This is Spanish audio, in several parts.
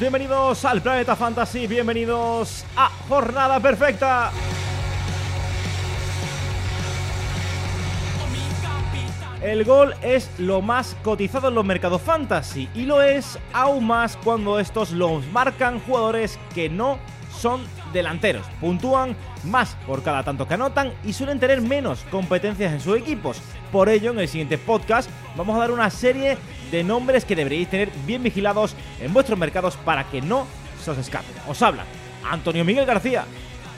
bienvenidos al Planeta Fantasy, bienvenidos a Jornada Perfecta. El gol es lo más cotizado en los mercados fantasy y lo es aún más cuando estos los marcan jugadores que no son delanteros. Puntúan más por cada tanto que anotan y suelen tener menos competencias en sus equipos. Por ello, en el siguiente podcast vamos a dar una serie de nombres que deberíais tener bien vigilados en vuestros mercados para que no se os escapen. Os habla Antonio Miguel García.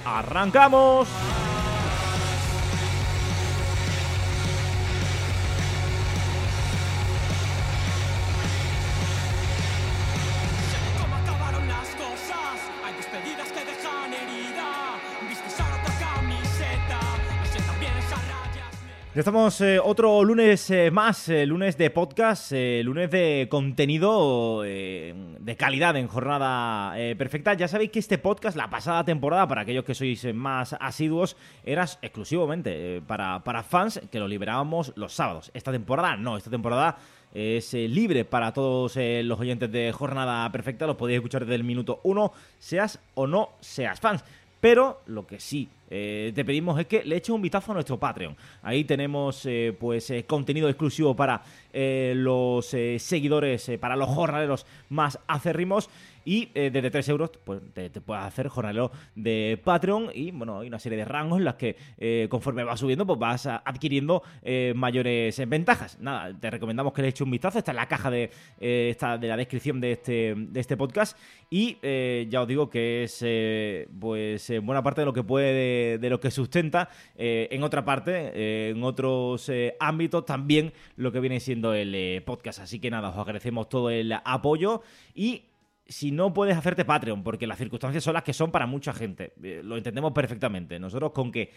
¡Arrancamos! Estamos eh, otro lunes eh, más, eh, lunes de podcast, lunes de contenido de calidad en jornada perfecta. Ya sabéis que este podcast, la pasada temporada, para aquellos que sois más asiduos, era exclusivamente para, para fans que lo liberábamos los sábados. Esta temporada no, esta temporada es libre para todos los oyentes de Jornada Perfecta. Los podéis escuchar desde el minuto uno, seas o no seas fans. Pero lo que sí eh, te pedimos es que le eches un vistazo a nuestro Patreon. Ahí tenemos eh, pues eh, contenido exclusivo para los seguidores, para los jornaleros más acérrimos y eh, desde 3 euros pues, te, puedes hacer jornalero de Patreon. Y bueno, hay una serie de rangos en las que eh, conforme vas subiendo, pues vas adquiriendo eh, mayores ventajas. Nada, te recomendamos que le eches un vistazo. Está en la caja de, esta, de la descripción de este, de este podcast. Y ya os digo que es pues buena parte de lo que puede, de, lo que sustenta. en otra parte, en otros ámbitos también lo que viene siendo el podcast. Así que nada, os agradecemos todo el apoyo y si no puedes hacerte Patreon, porque las circunstancias son las que son para mucha gente. Eh, lo entendemos perfectamente. Nosotros con que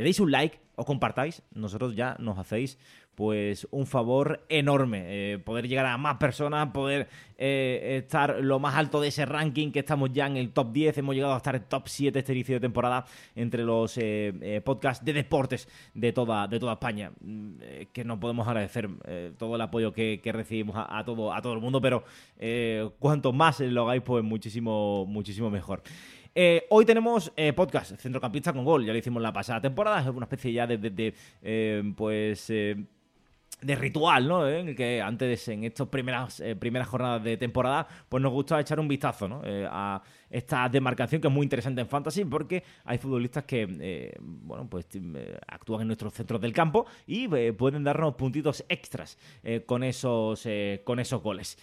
le deis un like o compartáis, nosotros ya nos hacéis pues un favor enorme. Eh, poder llegar a más personas, poder eh, estar lo más alto de ese ranking, que estamos ya en el top 10, hemos llegado a estar en top 7 este inicio de temporada entre los eh, podcasts de deportes de toda, de toda España. Mm, que no podemos agradecer todo el apoyo que, recibimos a, todo, a todo el mundo, pero cuanto más lo hagáis, pues muchísimo, muchísimo mejor. Hoy tenemos podcast Centrocampista con Gol, ya lo hicimos la pasada temporada, es una especie ya de, de pues de ritual, ¿no? ¿Eh? En el que antes, en estas primeras, eh, primeras jornadas de temporada, pues nos gusta echar un vistazo, ¿no? Eh, a esta demarcación que es muy interesante en Fantasy porque hay futbolistas que, bueno, pues actúan en nuestros centros del campo y pueden darnos puntitos extras con, esos, con esos goles.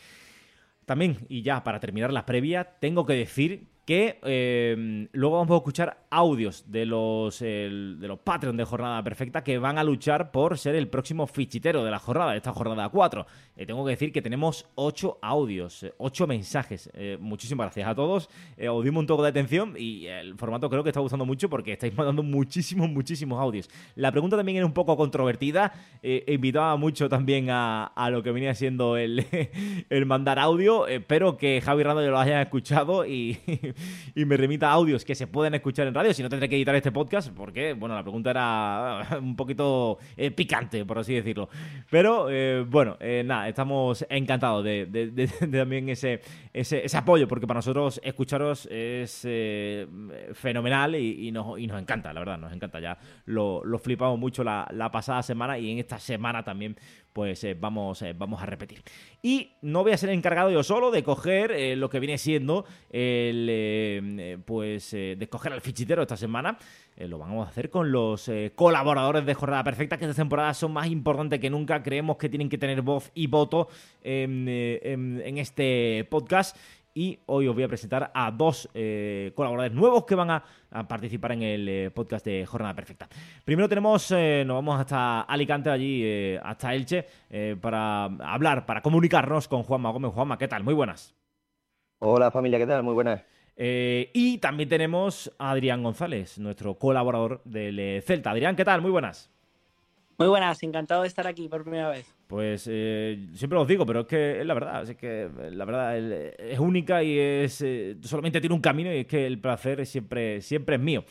También, y ya para terminar la previa, tengo que decir que em, luego vamos a escuchar audios de los, de los Patreon de Jornada Perfecta que van a luchar por ser el próximo fichitero de la jornada, de esta jornada 4. Eh, tengo que decir que tenemos 8 audios, 8 eh, mensajes. Eh, muchísimas gracias a todos. os dimos un toque de atención y el formato creo que está gustando mucho porque estáis mandando muchísimos, muchísimos audios. La pregunta también era un poco controvertida. invitaba mucho también a, lo que venía siendo el, el mandar audio. Espero que Javi Rando lo haya escuchado y y me remita audios que se pueden escuchar en radio, si no tendré que editar este podcast, porque, bueno, la pregunta era un poquito eh, picante, por así decirlo. Pero, eh, bueno, eh, nada, estamos encantados de, también ese, ese, apoyo, porque para nosotros escucharos es fenomenal y, nos, y, nos, encanta, la verdad, nos encanta. Ya lo, flipamos mucho la, la pasada semana y en esta semana también pues eh, vamos, eh, vamos a repetir. Y no voy a ser encargado yo solo de coger eh, lo que viene siendo el, pues, de coger al fichitero esta semana. lo vamos a hacer con los colaboradores de Jornada Perfecta, que esta temporada son más importantes que nunca. Creemos que tienen que tener voz y voto en, en este podcast y hoy os voy a presentar a dos eh, colaboradores nuevos que van a, participar en el eh, podcast de Jornada Perfecta. Primero tenemos, eh, nos vamos hasta Alicante, allí hasta Elche, para hablar, para comunicarnos con Juanma Gómez. Juanma, ¿qué tal? Muy buenas. Hola familia, ¿qué tal? Muy buenas. y también tenemos a Adrián González, nuestro colaborador del Celta. Adrián, ¿qué tal? Muy buenas. Muy buenas, encantado de estar aquí por primera vez. Pues eh, siempre os digo, pero es que es la verdad, es que la verdad es única y es eh, solamente tiene un camino y es que el placer es siempre, siempre es mío.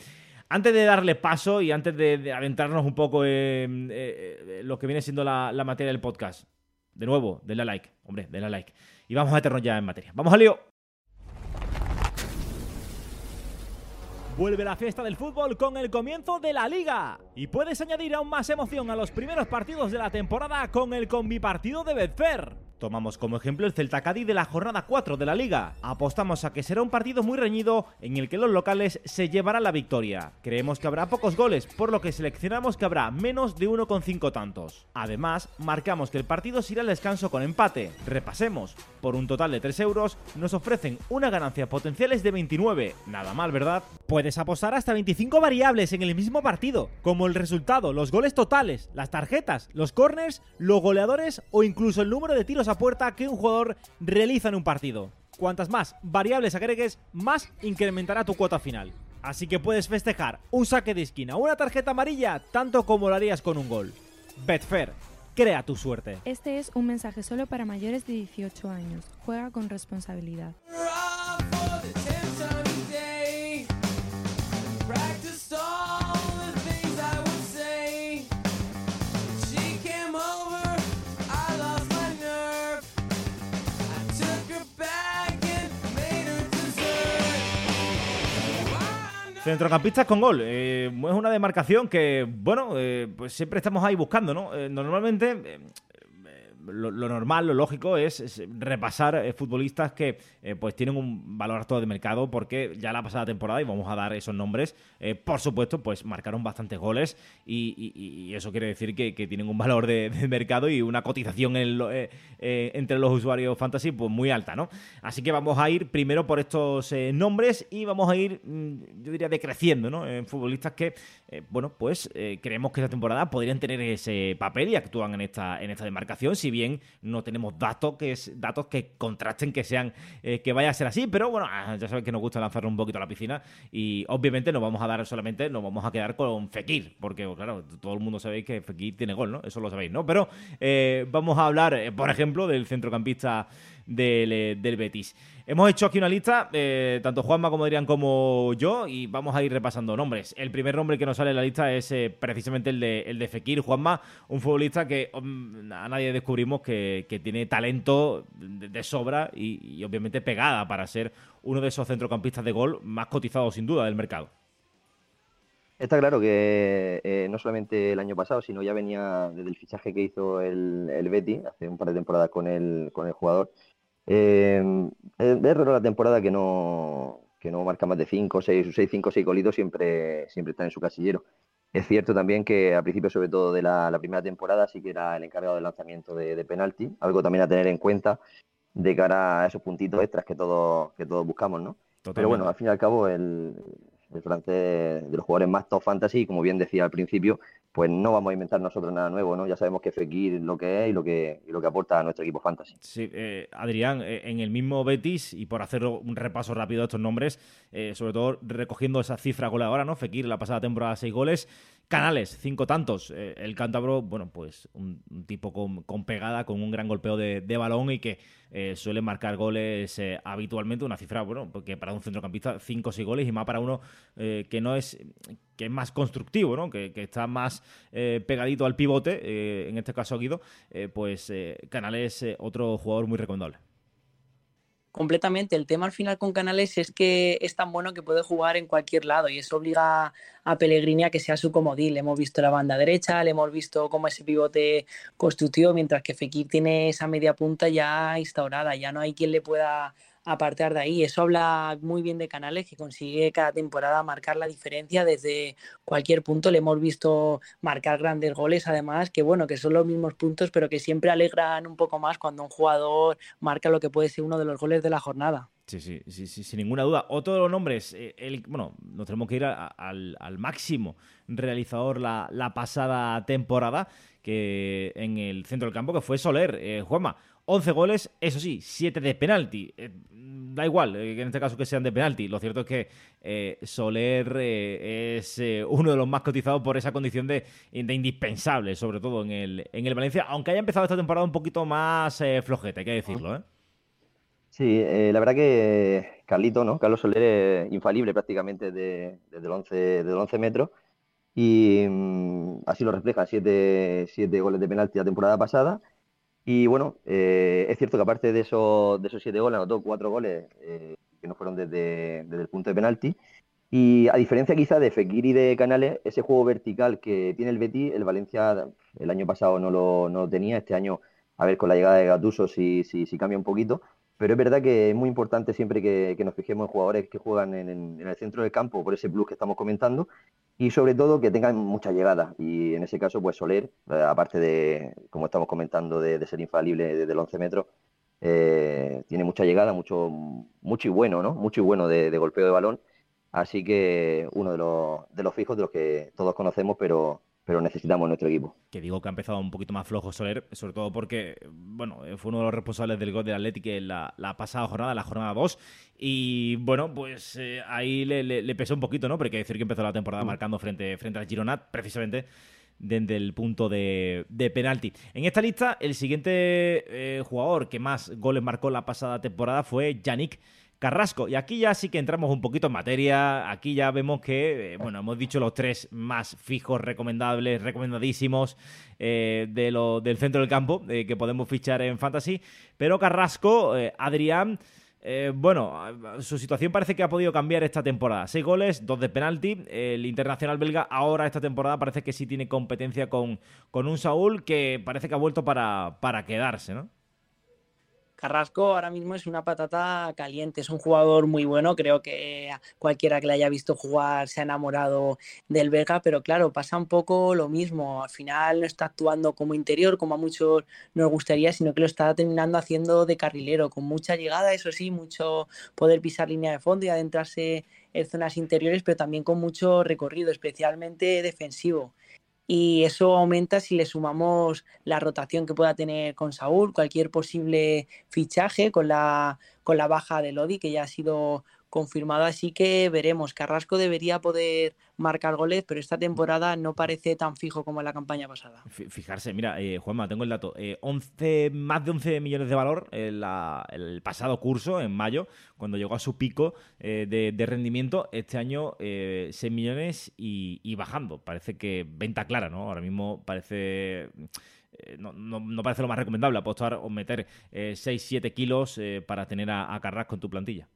Antes de darle paso y antes de, adentrarnos un poco en eh, lo que viene siendo la, la, materia del podcast, de nuevo, denle a like, hombre, denle a like. Y vamos a meternos ya en materia. ¡Vamos al lío! Vuelve la fiesta del fútbol con el comienzo de la liga. Y puedes añadir aún más emoción a los primeros partidos de la temporada con el combipartido de Betfair. Tomamos como ejemplo el Celta Cádiz de la jornada 4 de la liga. Apostamos a que será un partido muy reñido en el que los locales se llevarán la victoria. Creemos que habrá pocos goles, por lo que seleccionamos que habrá menos de 1,5 tantos. Además, marcamos que el partido se irá al descanso con empate. Repasemos. Por un total de 3 euros, nos ofrecen una ganancia potenciales de 29. Nada mal, ¿verdad? Puedes apostar hasta 25 variables en el mismo partido, como el resultado, los goles totales, las tarjetas, los corners, los goleadores o incluso el número de tiros a puerta que un jugador realiza en un partido. Cuantas más variables agregues, más incrementará tu cuota final. Así que puedes festejar un saque de esquina o una tarjeta amarilla tanto como lo harías con un gol. Betfair, crea tu suerte. Este es un mensaje solo para mayores de 18 años. Juega con responsabilidad. Centrocampistas con gol. Eh, es una demarcación que, bueno, eh, pues siempre estamos ahí buscando, ¿no? Eh, normalmente lo, normal, lo lógico es, repasar eh, futbolistas que eh, pues tienen un valor alto de mercado porque ya la pasada temporada, y vamos a dar esos nombres, eh, por supuesto, pues marcaron bastantes goles y, eso quiere decir que, tienen un valor de, mercado y una cotización entre los usuarios fantasy pues muy alta, ¿no? Así que vamos a ir primero por estos nombres y vamos a ir, mm, yo diría, decreciendo, ¿no? En futbolistas que, bueno, pues creemos que esta temporada podrían tener ese papel y actúan en esta, en esta demarcación, si bien no tenemos datos que, datos que contrasten que sean eh, que vaya a ser así, pero bueno, ah, ya sabes que nos gusta lanzar un poquito a la piscina y obviamente nos vamos a dar solamente, nos vamos a quedar con Fekir, porque claro, todo el mundo sabéis que Fekir tiene gol, ¿no? Eso lo sabéis, ¿no? Pero eh, vamos a hablar, eh, por ejemplo, del centrocampista del, del Betis. Hemos hecho aquí una lista, eh, tanto Juanma como Adrián como yo, y vamos a ir repasando nombres. El primer nombre que nos sale en la lista es eh, precisamente el de, el de Fekir. Juanma, un futbolista que mm, a nadie descubrimos que, tiene talento de, sobra y, obviamente pegada para ser uno de esos centrocampistas de gol más cotizados sin duda del mercado. Está claro que eh, no solamente el año pasado, sino ya venía desde el fichaje que hizo el, el Betty hace un par de temporadas con el, con el jugador eh, es raro la temporada que no, que no marca más de 5, 6, 6, 5, 6 golitos, siempre, siempre está en su casillero. Es cierto también que al principio, sobre todo de la, primera temporada, sí que era el encargado del lanzamiento de, penalti, algo también a tener en cuenta de cara a esos puntitos extras que todos, que todos buscamos, ¿no? Pero bueno, al fin y al cabo, el, el francés de los jugadores más top fantasy, como bien decía al principio, pues no vamos a inventar nosotros nada nuevo, ¿no? Ya sabemos que Fekir lo que es y lo que, lo que aporta a nuestro equipo fantasy. Sí, eh, Adrián, eh, en el mismo Betis, y por hacer un repaso rápido de estos nombres, eh, sobre todo recogiendo esa cifra goleadora, ¿no? Fekir la pasada temporada seis goles, Canales, cinco tantos. el cántabro, bueno, pues un, tipo con, pegada, con un gran golpeo de, balón y que suele marcar goles habitualmente, una cifra, bueno, porque para un centrocampista cinco o seis goles y más para uno que no es que es más constructivo, ¿no? que, está más eh, pegadito al pivote, eh, en este caso Guido, eh, pues Canales es otro jugador muy recomendable. Completamente. El tema al final con Canales es que es tan bueno que puede jugar en cualquier lado y eso obliga a Pellegrini a que sea su comodín. Le hemos visto la banda derecha, le hemos visto cómo ese pivote constructivo, mientras que Fekir tiene esa media punta ya instaurada. Ya no hay quien le pueda apartar de ahí. Eso habla muy bien de Canales, que consigue cada temporada marcar la diferencia desde cualquier punto. Le hemos visto marcar grandes goles, además, que bueno, que son los mismos puntos, pero que siempre alegran un poco más cuando un jugador marca lo que puede ser uno de los goles de la jornada. Sí, sí, sí, sin ninguna duda. Otro de los nombres, eh, el, bueno, nos tenemos que ir al, máximo realizador la, la, pasada temporada, que en el centro del campo, que fue Soler. Eh, Juanma, 11 goles, eso sí, 7 de penalti. Eh, da igual, eh, en este caso que sean de penalti. Lo cierto es que eh, Soler es uno de los más cotizados por esa condición de, indispensable, sobre todo en el, en el Valencia, aunque haya empezado esta temporada un poquito más flojete, hay que decirlo. ¿eh? Sí, la verdad que Carlito, ¿no? Carlos Soler es infalible prácticamente desde, el 11, 11 metros. Y mm, así lo refleja, 7 goles de penalti la temporada pasada y bueno, eh, es cierto que aparte de esos, de esos siete goles, anotó cuatro goles eh, que no fueron desde, desde, el punto de penalti. Y a diferencia quizá de Fekir y de Canales, ese juego vertical que tiene el Betis, el Valencia el año pasado no lo, no tenía, este año, a ver, con la llegada de Gatuso si, si, si cambia un poquito, pero es verdad que es muy importante siempre que, nos fijemos en jugadores que juegan en, el centro del campo por ese plus que estamos comentando y sobre todo que tengan mucha llegada. Y en ese caso, pues Soler, eh, aparte de, como estamos comentando, de, ser infalible desde los 11 metros, eh, tiene mucha llegada, mucho, mucho y bueno, ¿no? Mucho y bueno de, de golpeo de balón. Así que uno de los, de los fijos de los que todos conocemos, pero pero necesitamos nuestro equipo. Que digo que ha empezado un poquito más flojo Soler, sobre todo porque, bueno, fue uno de los responsables del gol del Atlético en la, pasada jornada, la jornada 2, y bueno, pues eh, ahí le, pesó un poquito, ¿no? Porque hay que decir que empezó la temporada mm. marcando frente, frente al Gironat, precisamente desde el punto de, penalti. En esta lista, el siguiente eh, jugador que más goles marcó la pasada temporada fue Yannick Carrasco. Y aquí ya sí que entramos un poquito en materia. Aquí ya vemos que, eh, bueno, hemos dicho los tres más fijos, recomendables, recomendadísimos eh, de lo, del centro del campo eh, que podemos fichar en Fantasy. Pero Carrasco, Adrián. bueno, su situación parece que ha podido cambiar esta temporada. Seis goles, dos de penalti. El internacional belga ahora esta temporada parece que sí tiene competencia con, con un Saúl que parece que ha vuelto para, para quedarse, ¿no? Carrasco ahora mismo es una patata caliente, es un jugador muy bueno, creo que cualquiera que le haya visto jugar se ha enamorado del Vega, pero claro, pasa un poco lo mismo, al final no está actuando como interior como a muchos nos gustaría, sino que lo está terminando haciendo de carrilero, con mucha llegada, eso sí, mucho poder pisar línea de fondo y adentrarse en zonas interiores, pero también con mucho recorrido, especialmente defensivo y eso aumenta si le sumamos la rotación que pueda tener con Saúl, cualquier posible fichaje con la, con la baja de Lodi, que ya ha sido confirmado, así que veremos. Carrasco debería poder marcar goles, pero esta temporada no parece tan fijo como en la campaña pasada. Fijarse, mira, eh, Juanma, tengo el dato. 11, eh, más de 11 millones de valor en el pasado curso, en mayo, cuando llegó a su pico eh, de, rendimiento. Este año 6 millones y, bajando. Parece que venta clara, ¿no? Ahora mismo parece... No, parece lo más recomendable apostar o meter 6-7 kilos para tener a, a Carrasco en tu plantilla.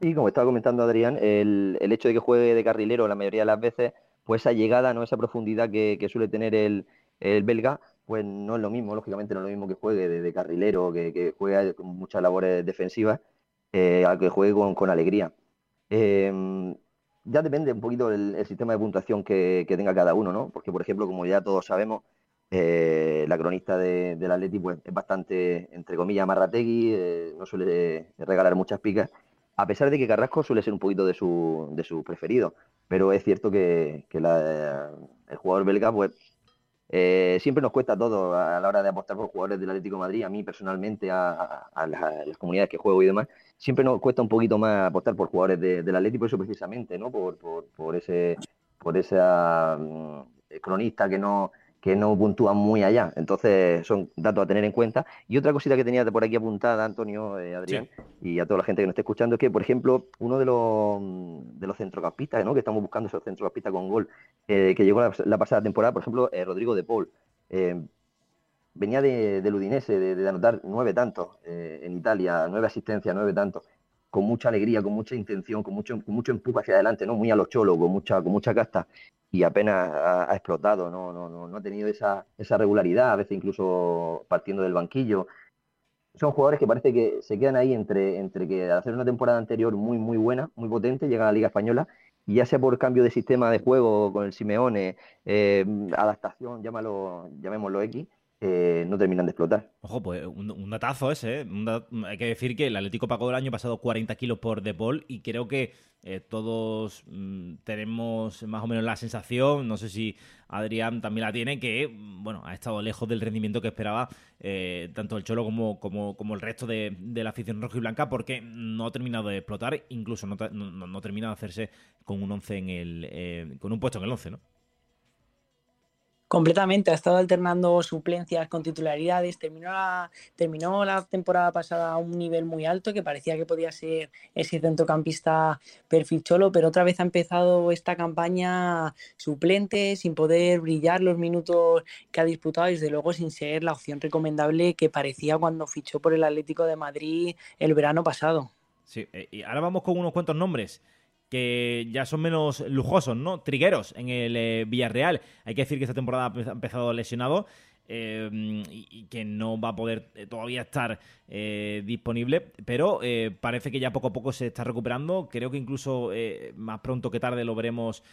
Sí, como estaba comentando Adrián, el, hecho de que juegue de carrilero la mayoría de las veces, pues esa llegada, no esa profundidad que, suele tener el, belga, pues no es lo mismo, lógicamente no es lo mismo que juegue de, carrilero, que, que, juegue con muchas labores defensivas, eh, que juegue con, alegría. Em, ya depende un poquito el, sistema de puntuación que, tenga cada uno, ¿no? Porque, por ejemplo, como ya todos sabemos, eh, la cronista de, del Atleti pues, es bastante, entre comillas, marrategui, eh, no suele regalar muchas picas a pesar de que Carrasco suele ser un poquito de su, de su preferido, pero es cierto que, el jugador belga, pues eh, siempre nos cuesta todo a la hora de apostar por jugadores del Atlético Madrid, a mí personalmente, a, las, comunidades que juego y demás, siempre nos cuesta un poquito más apostar por jugadores del Atlético, por eso precisamente, ¿no? Por, por, por ese por esa mm, cronista que no que no puntúan muy allá. Entonces, son datos a tener en cuenta. Y otra cosita que tenía por aquí apuntada, Antonio, eh, Adrián, y a toda la gente que nos esté escuchando, es que, por ejemplo, uno de los, de los centrocampistas, ¿no? que estamos buscando esos centrocampistas con gol, eh, que llegó la, pasada temporada, por ejemplo, eh, Rodrigo de Paul. venía de, del Udinese, de, anotar nueve tantos en Italia, nueve asistencias, nueve tantos con mucha alegría, con mucha intención, con mucho, con mucho empuje hacia adelante, ¿no? Muy a los cholos, con mucha, con mucha casta y apenas ha, explotado, no, no, no, no ha tenido esa, esa regularidad, a veces incluso partiendo del banquillo. Son jugadores que parece que se quedan ahí entre, entre que hacer una temporada anterior muy, muy buena, muy potente, llegan a la Liga Española, y ya sea por cambio de sistema de juego con el Simeone, eh, adaptación, llámalo, llamémoslo X, eh, no terminan de explotar. Ojo, pues un, datazo ese, ¿eh? hay que decir que el Atlético pagó el año pasado 40 kilos por De Paul y creo que eh, todos mm, tenemos más o menos la sensación, no sé si Adrián también la tiene, que bueno, ha estado lejos del rendimiento que esperaba tanto el Cholo como, como, el resto de, la afición rojo y blanca porque no ha terminado de explotar, incluso no, no, termina de hacerse con un 11 en el, con un puesto en el 11, ¿no? Completamente, ha estado alternando suplencias con titularidades, terminó la, terminó la temporada pasada a un nivel muy alto que parecía que podía ser ese centrocampista perfil cholo, pero otra vez ha empezado esta campaña suplente, sin poder brillar los minutos que ha disputado y desde luego sin ser la opción recomendable que parecía cuando fichó por el Atlético de Madrid el verano pasado. Sí, eh, y ahora vamos con unos cuantos nombres que ya son menos lujosos, ¿no? Trigueros en el Villarreal. Hay que decir que esta temporada ha empezado lesionado. Em, y, que no va a poder eh, todavía estar eh, disponible, pero eh, parece que ya poco a poco se está recuperando. Creo que incluso más pronto que tarde lo veremos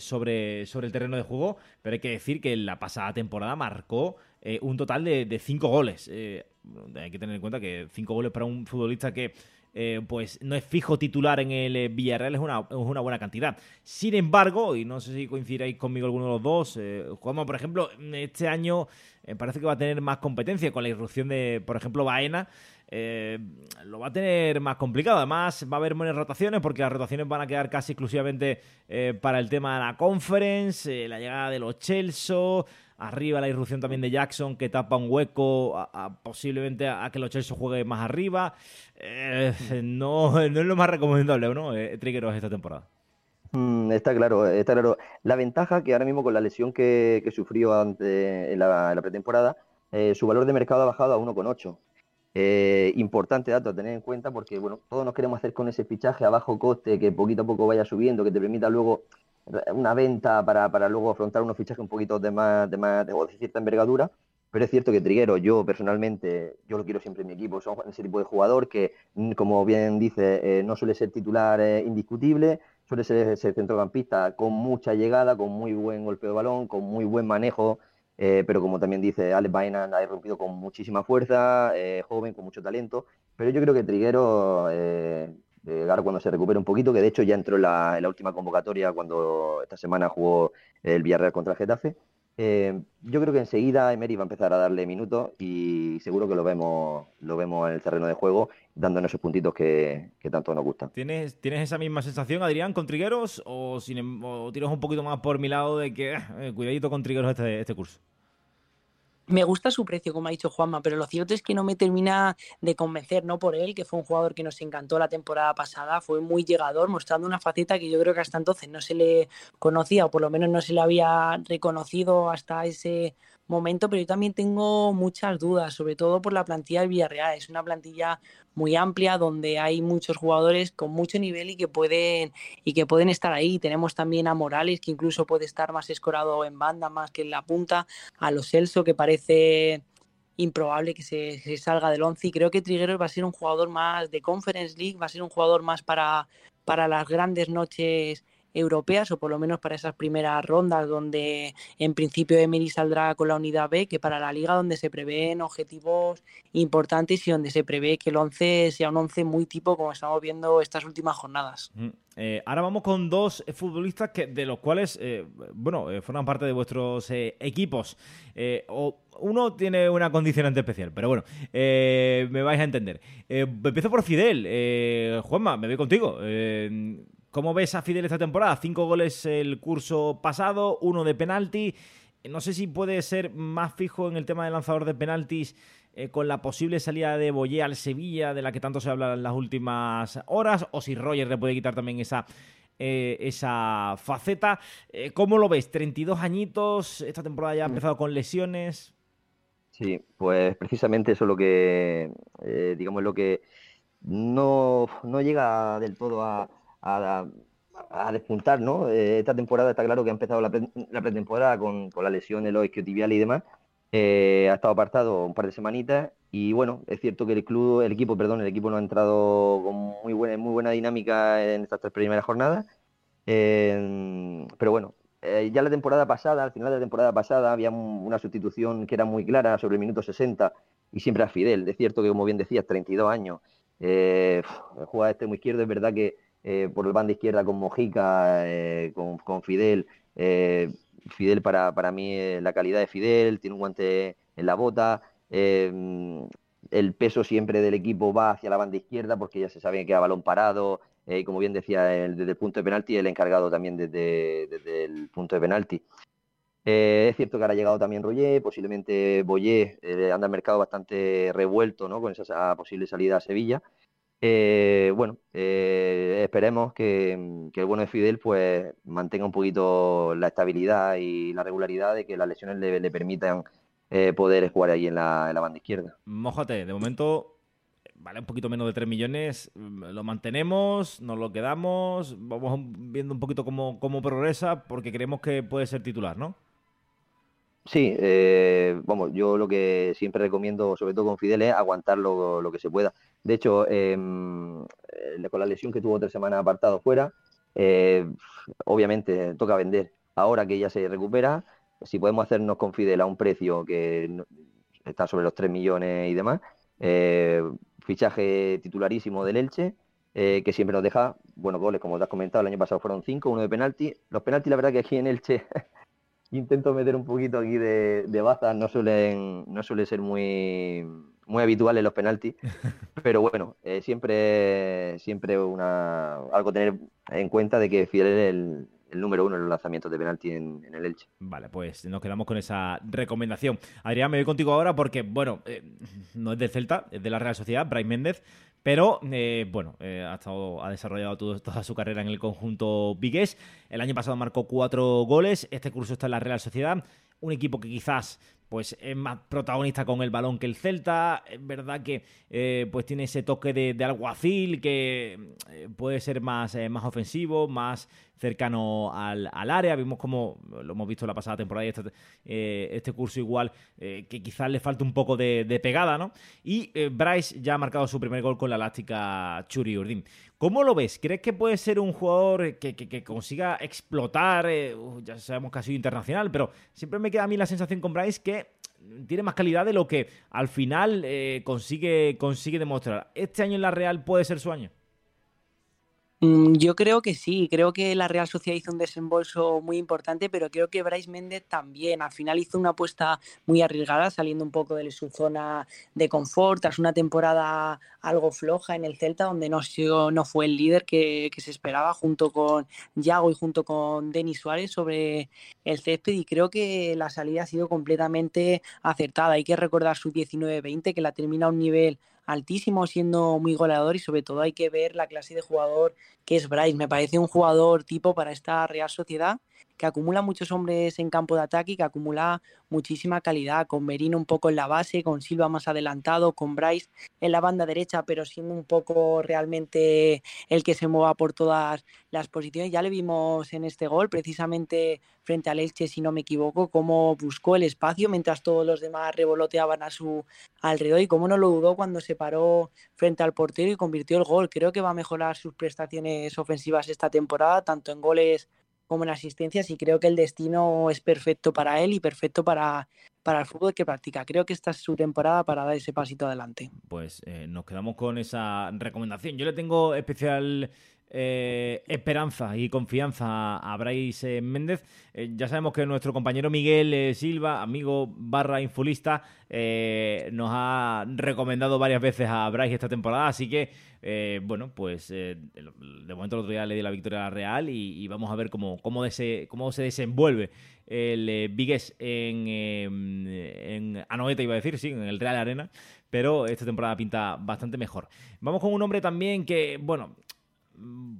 sobre, sobre el terreno de juego, pero hay que decir que la pasada temporada marcó un total de, de cinco goles. hay que tener en cuenta que cinco goles para un futbolista que eh, pues no es fijo titular en el eh, Villarreal, es una, es una, buena cantidad. Sin embargo, y no sé si coincidiréis conmigo alguno de los dos, eh, Juanma, por ejemplo, este año eh, parece que va a tener más competencia con la irrupción de, por ejemplo, Baena. Lo va a tener más complicado. Además, va a haber buenas rotaciones porque las rotaciones van a quedar casi exclusivamente para el tema de la conference, la llegada de los Chelsea, Arriba la irrupción también de Jackson que tapa un hueco posiblemente a, que los Chelsea juegue más arriba. Eh, no, no es lo más recomendable, ¿no? Eh, Trigueros esta temporada. Mm, está claro, está claro. La ventaja que ahora mismo con la lesión que, sufrió ante, en, la, pretemporada, eh, su valor de mercado ha bajado a 1,8. Eh, importante dato a tener en cuenta porque bueno, todos nos queremos hacer con ese fichaje a bajo coste que poquito a poco vaya subiendo, que te permita luego una venta para, para luego afrontar unos fichajes un poquito de más, de más de, cierta envergadura. Pero es cierto que Triguero, yo personalmente, yo lo quiero siempre en mi equipo, son ese tipo de jugador que, mm, como bien dice, eh, no suele ser titular eh, indiscutible, suele ser centrocampista con mucha llegada, con muy buen golpeo de balón, con muy buen manejo, eh, pero como también dice Alex Baena, ha irrumpido con muchísima fuerza, joven, con mucho talento. Pero yo creo que Triguero ahora cuando se recupere un poquito, que de hecho ya entró en la, última convocatoria cuando esta semana jugó el Villarreal contra el Getafe. Eh, yo creo que enseguida Emery va a empezar a darle minutos y seguro que lo vemos, lo vemos en el terreno de juego, dándonos esos puntitos que, tanto nos gustan. ¿Tienes, ¿Tienes esa misma sensación, Adrián, con Trigueros? ¿O, sin, em, tiras un poquito más por mi lado de que eh, cuidadito con Trigueros este, este curso? Me gusta su precio, como ha dicho Juanma, pero lo cierto es que no me termina de convencer, no por él, que fue un jugador que nos encantó la temporada pasada, fue muy llegador, mostrando una faceta que yo creo que hasta entonces no se le conocía, o por lo menos no se le había reconocido hasta ese momento, pero yo también tengo muchas dudas, sobre todo por la plantilla del Villarreal. Es una plantilla muy amplia donde hay muchos jugadores con mucho nivel y que pueden y que pueden estar ahí. Tenemos también a Morales que incluso puede estar más escorado en banda más que en la punta, a los Celso que parece improbable que se, salga del once y creo que Trigueros va a ser un jugador más de Conference League, va a ser un jugador más para, para las grandes noches europeas o por lo menos para esas primeras rondas donde en principio Emery saldrá con la unidad B, que para la liga donde se prevén objetivos importantes y donde se prevé que el 11 sea un 11 muy tipo como estamos viendo estas últimas jornadas. Eh, ahora vamos con dos futbolistas que, de los cuales, eh, bueno, eh, forman parte de vuestros equipos. o uno tiene una condicionante especial, pero bueno, me vais a entender. empiezo por Fidel. Juanma, me voy contigo. ¿Cómo ves a Fidel esta temporada? Cinco goles el curso pasado, uno de penalti. No sé si puede ser más fijo en el tema del lanzador de penaltis eh, con la posible salida de Boyé al Sevilla, de la que tanto se habla en las últimas horas, o si Roger le puede quitar también esa, eh, esa faceta. Eh, ¿Cómo lo ves? 32 añitos, esta temporada ya ha empezado con lesiones. Sí, pues precisamente eso es lo que, digamos, lo que no, no llega del todo a a, despuntar, ¿no? Eh, esta temporada está claro que ha empezado la, pretemporada con, la lesión del isquiotibial y demás. Eh, ha estado apartado un par de semanitas y bueno, es cierto que el club, el equipo, perdón, el equipo no ha entrado con muy buena, muy buena dinámica en estas tres primeras jornadas. Eh, pero bueno, ya la temporada pasada, al final de la temporada pasada, había una sustitución que era muy clara sobre el minuto 60 y siempre a Fidel. Es cierto que, como bien decías, 32 años. Eh, juega este muy izquierdo, es verdad que eh, por la banda izquierda con Mojica, eh, con, Fidel. Eh, Fidel para, para mí, la calidad de Fidel, tiene un guante en la bota. el peso siempre del equipo va hacia la banda izquierda porque ya se sabe que queda balón parado. y como bien decía, desde el punto de penalti, el encargado también desde, el punto de penalti. es cierto que ahora ha llegado también Roger, posiblemente Boyer anda en mercado bastante revuelto ¿no? con esa posible salida a Sevilla. Eh, bueno, eh, esperemos que, el bueno de Fidel pues mantenga un poquito la estabilidad y la regularidad de que las lesiones le, permitan eh, poder jugar ahí en la, banda izquierda. Mójate, de momento vale un poquito menos de 3 millones, mm, ¿lo mantenemos? ¿Nos lo quedamos? Vamos viendo un poquito cómo, cómo progresa porque creemos que puede ser titular, ¿no? Sí, eh, vamos, yo lo que siempre recomiendo, sobre todo con Fidel, es aguantar lo, que se pueda. De hecho, em, eh, con la lesión que tuvo tres semanas apartado fuera, eh, obviamente toca vender. Ahora que ya se recupera, si podemos hacernos con Fidel a un precio que está sobre los 3 millones y demás, fichaje titularísimo del Elche, que siempre nos deja buenos goles, como te has comentado, el año pasado fueron 5, uno de penalti. Los penaltis, la verdad que aquí en Elche intento meter un poquito aquí de, de baza, no suelen, no suele ser muy, muy habituales los penaltis, pero bueno, eh, siempre, siempre una, algo tener en cuenta de que Fidel es el, número uno en los lanzamientos de penalti en, el Elche. Vale, pues nos quedamos con esa recomendación. Adrián, me voy contigo ahora porque, bueno, eh, no es del Celta, es de la Real Sociedad, Bryce Méndez, pero eh, bueno, eh, ha, estado, ha desarrollado toda su carrera en el conjunto Vigués. El año pasado marcó cuatro goles. Este curso está en la Real Sociedad. Un equipo que quizás pues es más protagonista con el balón que el Celta. Es verdad que eh, pues tiene ese toque de, alguacil que puede ser más, más ofensivo, más cercano al, área. Vimos como lo hemos visto la pasada temporada y este, eh, este curso igual, eh, que quizás le falta un poco de, pegada, ¿no? Y eh, Bryce ya ha marcado su primer gol con la elástica Churi Urdin. ¿Cómo lo ves? ¿Crees que puede ser un jugador que, consiga explotar? ya sabemos que ha sido internacional, pero siempre me queda a mí la sensación con Bryce que tiene más calidad de lo que al final consigue, consigue demostrar. ¿Este año en la Real puede ser su año? Mm, yo creo que sí, creo que la Real Sociedad hizo un desembolso muy importante, pero creo que Bryce Méndez también. Al final hizo una apuesta muy arriesgada, saliendo un poco de su zona de confort, tras una temporada algo floja en el Celta, donde no, no fue el líder que, se esperaba, junto con Yago y junto con Denis Suárez sobre el césped. Y creo que la salida ha sido completamente acertada. Hay que recordar su 19-20, que la termina a un nivel altísimo, siendo muy goleador y sobre todo hay que ver la clase de jugador que es Bryce. Me parece un jugador tipo para esta Real Sociedad que acumula muchos hombres en campo de ataque y que acumula muchísima calidad, con Merino un poco en la base, con Silva más adelantado, con Bryce en la banda derecha, pero siendo un poco realmente el que se mueva por todas las posiciones. Ya le vimos en este gol, precisamente frente al Elche, si no me equivoco, cómo buscó el espacio mientras todos los demás revoloteaban a su alrededor y cómo no lo dudó cuando se paró frente al portero y convirtió el gol. Creo que va a mejorar sus prestaciones ofensivas esta temporada, tanto en goles como en asistencias y creo que el destino es perfecto para él y perfecto para, para el fútbol que practica. Creo que esta es su temporada para dar ese pasito adelante. Pues eh, nos quedamos con esa recomendación. Yo le tengo especial eh, esperanza y confianza a Bryce Méndez. Eh, ya sabemos que nuestro compañero Miguel eh, Silva, amigo barra infulista, nos ha recomendado varias veces a Bryce esta temporada, así que, bueno, pues de momento el otro día le di la victoria a Real y, vamos a ver cómo, cómo, cómo se desenvuelve el Vigues en, en Anoeta, iba a decir, sí, en el Real Arena, pero esta temporada pinta bastante mejor. Vamos con un hombre también que, bueno,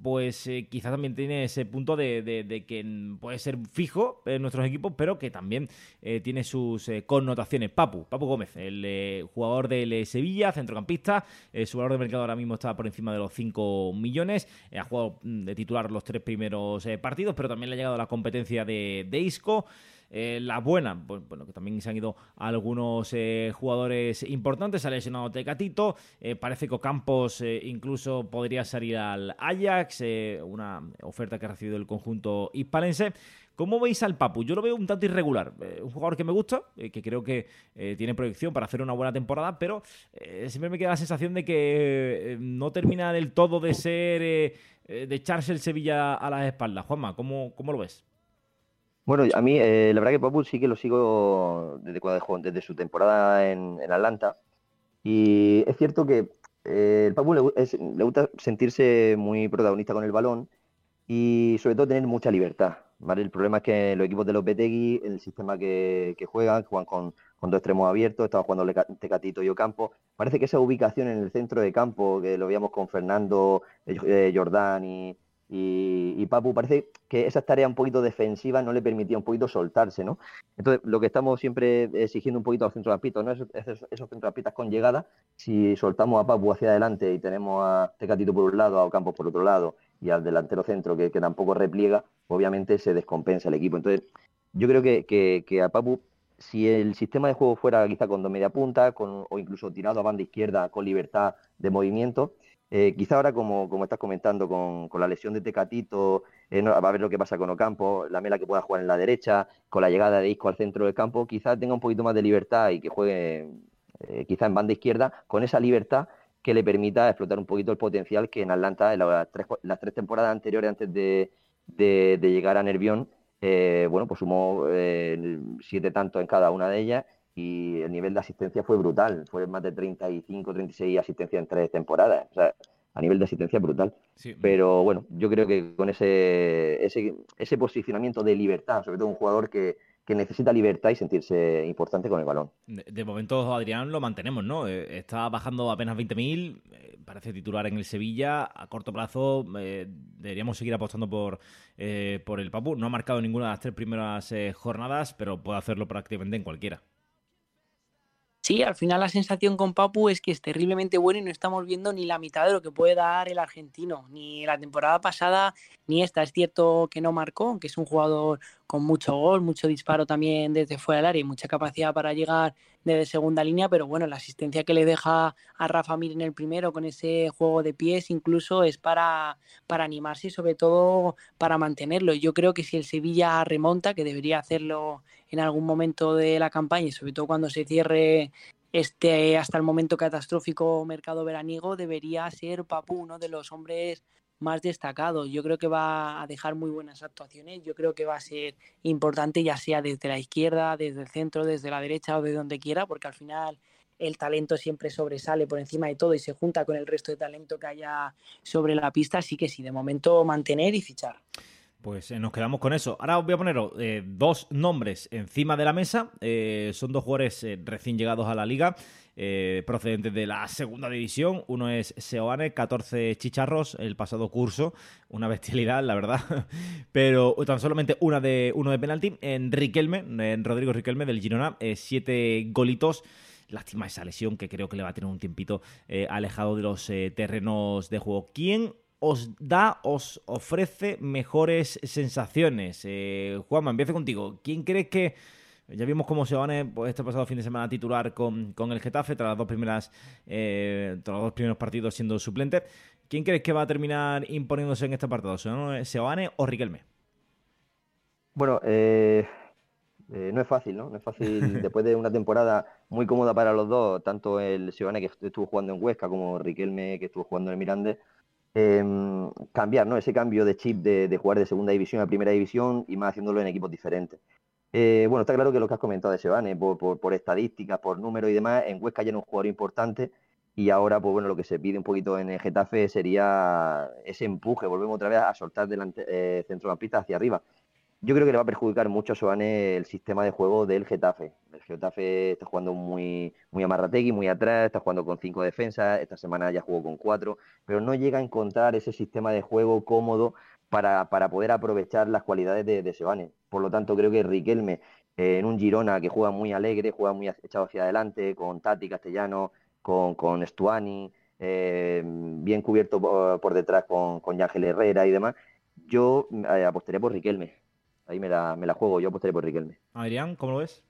pues eh, quizás también tiene ese punto de, que puede ser fijo en nuestros equipos, pero que también eh, tiene sus eh, connotaciones. Papu, Papu Gómez, el jugador del Sevilla, centrocampista, su valor de mercado ahora mismo está por encima de los 5 millones, ha jugado mm, de titular los tres primeros partidos, pero también le ha llegado la competencia de, de Isco. Eh, la buena, bueno, que también se han ido algunos eh, jugadores importantes, ha lesionado Tecatito, eh, parece que Ocampos incluso podría salir al Ajax, una oferta que ha recibido el conjunto hispalense. ¿Cómo veis al Papu? Yo lo veo un tanto irregular. un jugador que me gusta, que creo que tiene proyección para hacer una buena temporada, pero siempre me queda la sensación de que no termina del todo de ser, de echarse el Sevilla a las espaldas. Juanma, ¿cómo, cómo lo ves? Bueno, a mí eh, la verdad que Papu sí que lo sigo desde cuando desde su temporada en, Atlanta. Y es cierto que eh, el Papu le, gusta sentirse muy protagonista con el balón y sobre todo tener mucha libertad. ¿vale? El problema es que los equipos de los Betegui, el sistema que, juegan, juegan con, dos extremos abiertos, estaba jugando Tecatito y Ocampo. Parece que esa ubicación en el centro de campo, que lo veíamos con Fernando, eh, y, Papu parece que esa tarea un poquito defensiva no le permitía un poquito soltarse, ¿no? Entonces, lo que estamos siempre exigiendo un poquito a los centrocampistas, ¿no? Esos, esos centrocampistas con llegada, si soltamos a Papu hacia adelante y tenemos a Tecatito por un lado, a Ocampos por otro lado y al delantero centro que, tampoco repliega, obviamente se descompensa el equipo. Entonces, yo creo que, a Papu, si el sistema de juego fuera quizá con dos media punta con, o incluso tirado a banda izquierda con libertad de movimiento, eh, quizá ahora, como, como estás comentando, con, la lesión de Tecatito, eh, va a ver lo que pasa con Ocampo, la Mela que pueda jugar en la derecha, con la llegada de Isco al centro del campo, quizá tenga un poquito más de libertad y que juegue eh, quizá en banda izquierda, con esa libertad que le permita explotar un poquito el potencial que en Atlanta, en las tres, las tres temporadas anteriores antes de, llegar a Nervión, bueno, pues sumó siete tantos en cada una de ellas y el nivel de asistencia fue brutal. Fue más de 35, 36 asistencias en tres temporadas. O sea, a nivel de asistencia brutal. Pero bueno, yo creo que con ese, ese, posicionamiento de libertad, sobre todo un jugador que, necesita libertad y sentirse importante con el balón. De, momento, Adrián, lo mantenemos, ¿no? Eh, está bajando apenas 20.000, eh, parece titular en el Sevilla. A corto plazo eh, deberíamos seguir apostando por, por el Papu. No ha marcado ninguna de las tres primeras jornadas, pero puede hacerlo prácticamente en cualquiera. Sí, al final la sensación con Papu es que es terriblemente bueno y no estamos viendo ni la mitad de lo que puede dar el argentino, ni la temporada pasada ni esta. Es cierto que no marcó, que es un jugador con mucho gol, mucho disparo también desde fuera del área y mucha capacidad para llegar desde segunda línea, pero bueno, la asistencia que le deja a Rafa Mir en el primero con ese juego de pies incluso es para, para animarse y sobre todo para mantenerlo. Yo creo que si el Sevilla remonta, que debería hacerlo en algún momento de la campaña y sobre todo cuando se cierre este hasta el momento catastrófico mercado veraniego, debería ser Papu uno de los hombres más destacados. Yo creo que va a dejar muy buenas actuaciones, yo creo que va a ser importante ya sea desde la izquierda, desde el centro, desde la derecha o de donde quiera, porque al final el talento siempre sobresale por encima de todo y se junta con el resto de talento que haya sobre la pista, así que sí, de momento mantener y fichar. Pues eh, nos quedamos con eso. Ahora os voy a poner eh, dos nombres encima de la mesa. Eh, son dos jugadores recién llegados a la liga, procedentes de la segunda división. Uno es Seoane, 14 chicharros el pasado curso. Una bestialidad, la verdad. Pero tan solamente una de, uno de penalti. En Riquelme, en Rodrigo Riquelme del Girona, siete golitos. Lástima esa lesión que creo que le va a tener un tiempito alejado de los terrenos de juego. ¿Quién os da, os ofrece mejores sensaciones. Eh, Juanma, empiezo contigo. ¿Quién crees que... Ya vimos cómo se van pues, este pasado fin de semana titular con, el Getafe tras las dos primeras eh, tras los dos primeros partidos siendo suplente. ¿Quién crees que va a terminar imponiéndose en este partido? ¿Seoane o Riquelme? Bueno, eh, eh, no es fácil, ¿no? No es fácil después de una temporada muy cómoda para los dos, tanto el Seoane que estuvo jugando en Huesca como Riquelme que estuvo jugando en el Mirande Em, cambiar, ¿no? Ese cambio de chip de, jugar de segunda división a primera división y más haciéndolo en equipos diferentes. Eh, bueno, está claro que lo que has comentado de Sebane, por, por, estadísticas, por números y demás, en Huesca ya era un jugador importante y ahora, pues bueno, lo que se pide un poquito en el Getafe sería ese empuje, volvemos otra vez a soltar delante, eh, centrocampista hacia arriba yo creo que le va a perjudicar mucho a Soane el sistema de juego del Getafe. El Getafe está jugando muy, muy amarrategui, muy atrás, está jugando con cinco defensas, esta semana ya jugó con cuatro, pero no llega a encontrar ese sistema de juego cómodo para, poder aprovechar las cualidades de, de Por lo tanto, creo que Riquelme, eh, en un Girona que juega muy alegre, juega muy echado hacia adelante, con Tati Castellano, con, con Stuani, eh, bien cubierto por, detrás con, con Yángel Herrera y demás, yo eh, apostaría por Riquelme Ahí me la, me la juego, yo apostaré por Riquelme. Adrián, ¿cómo lo ves?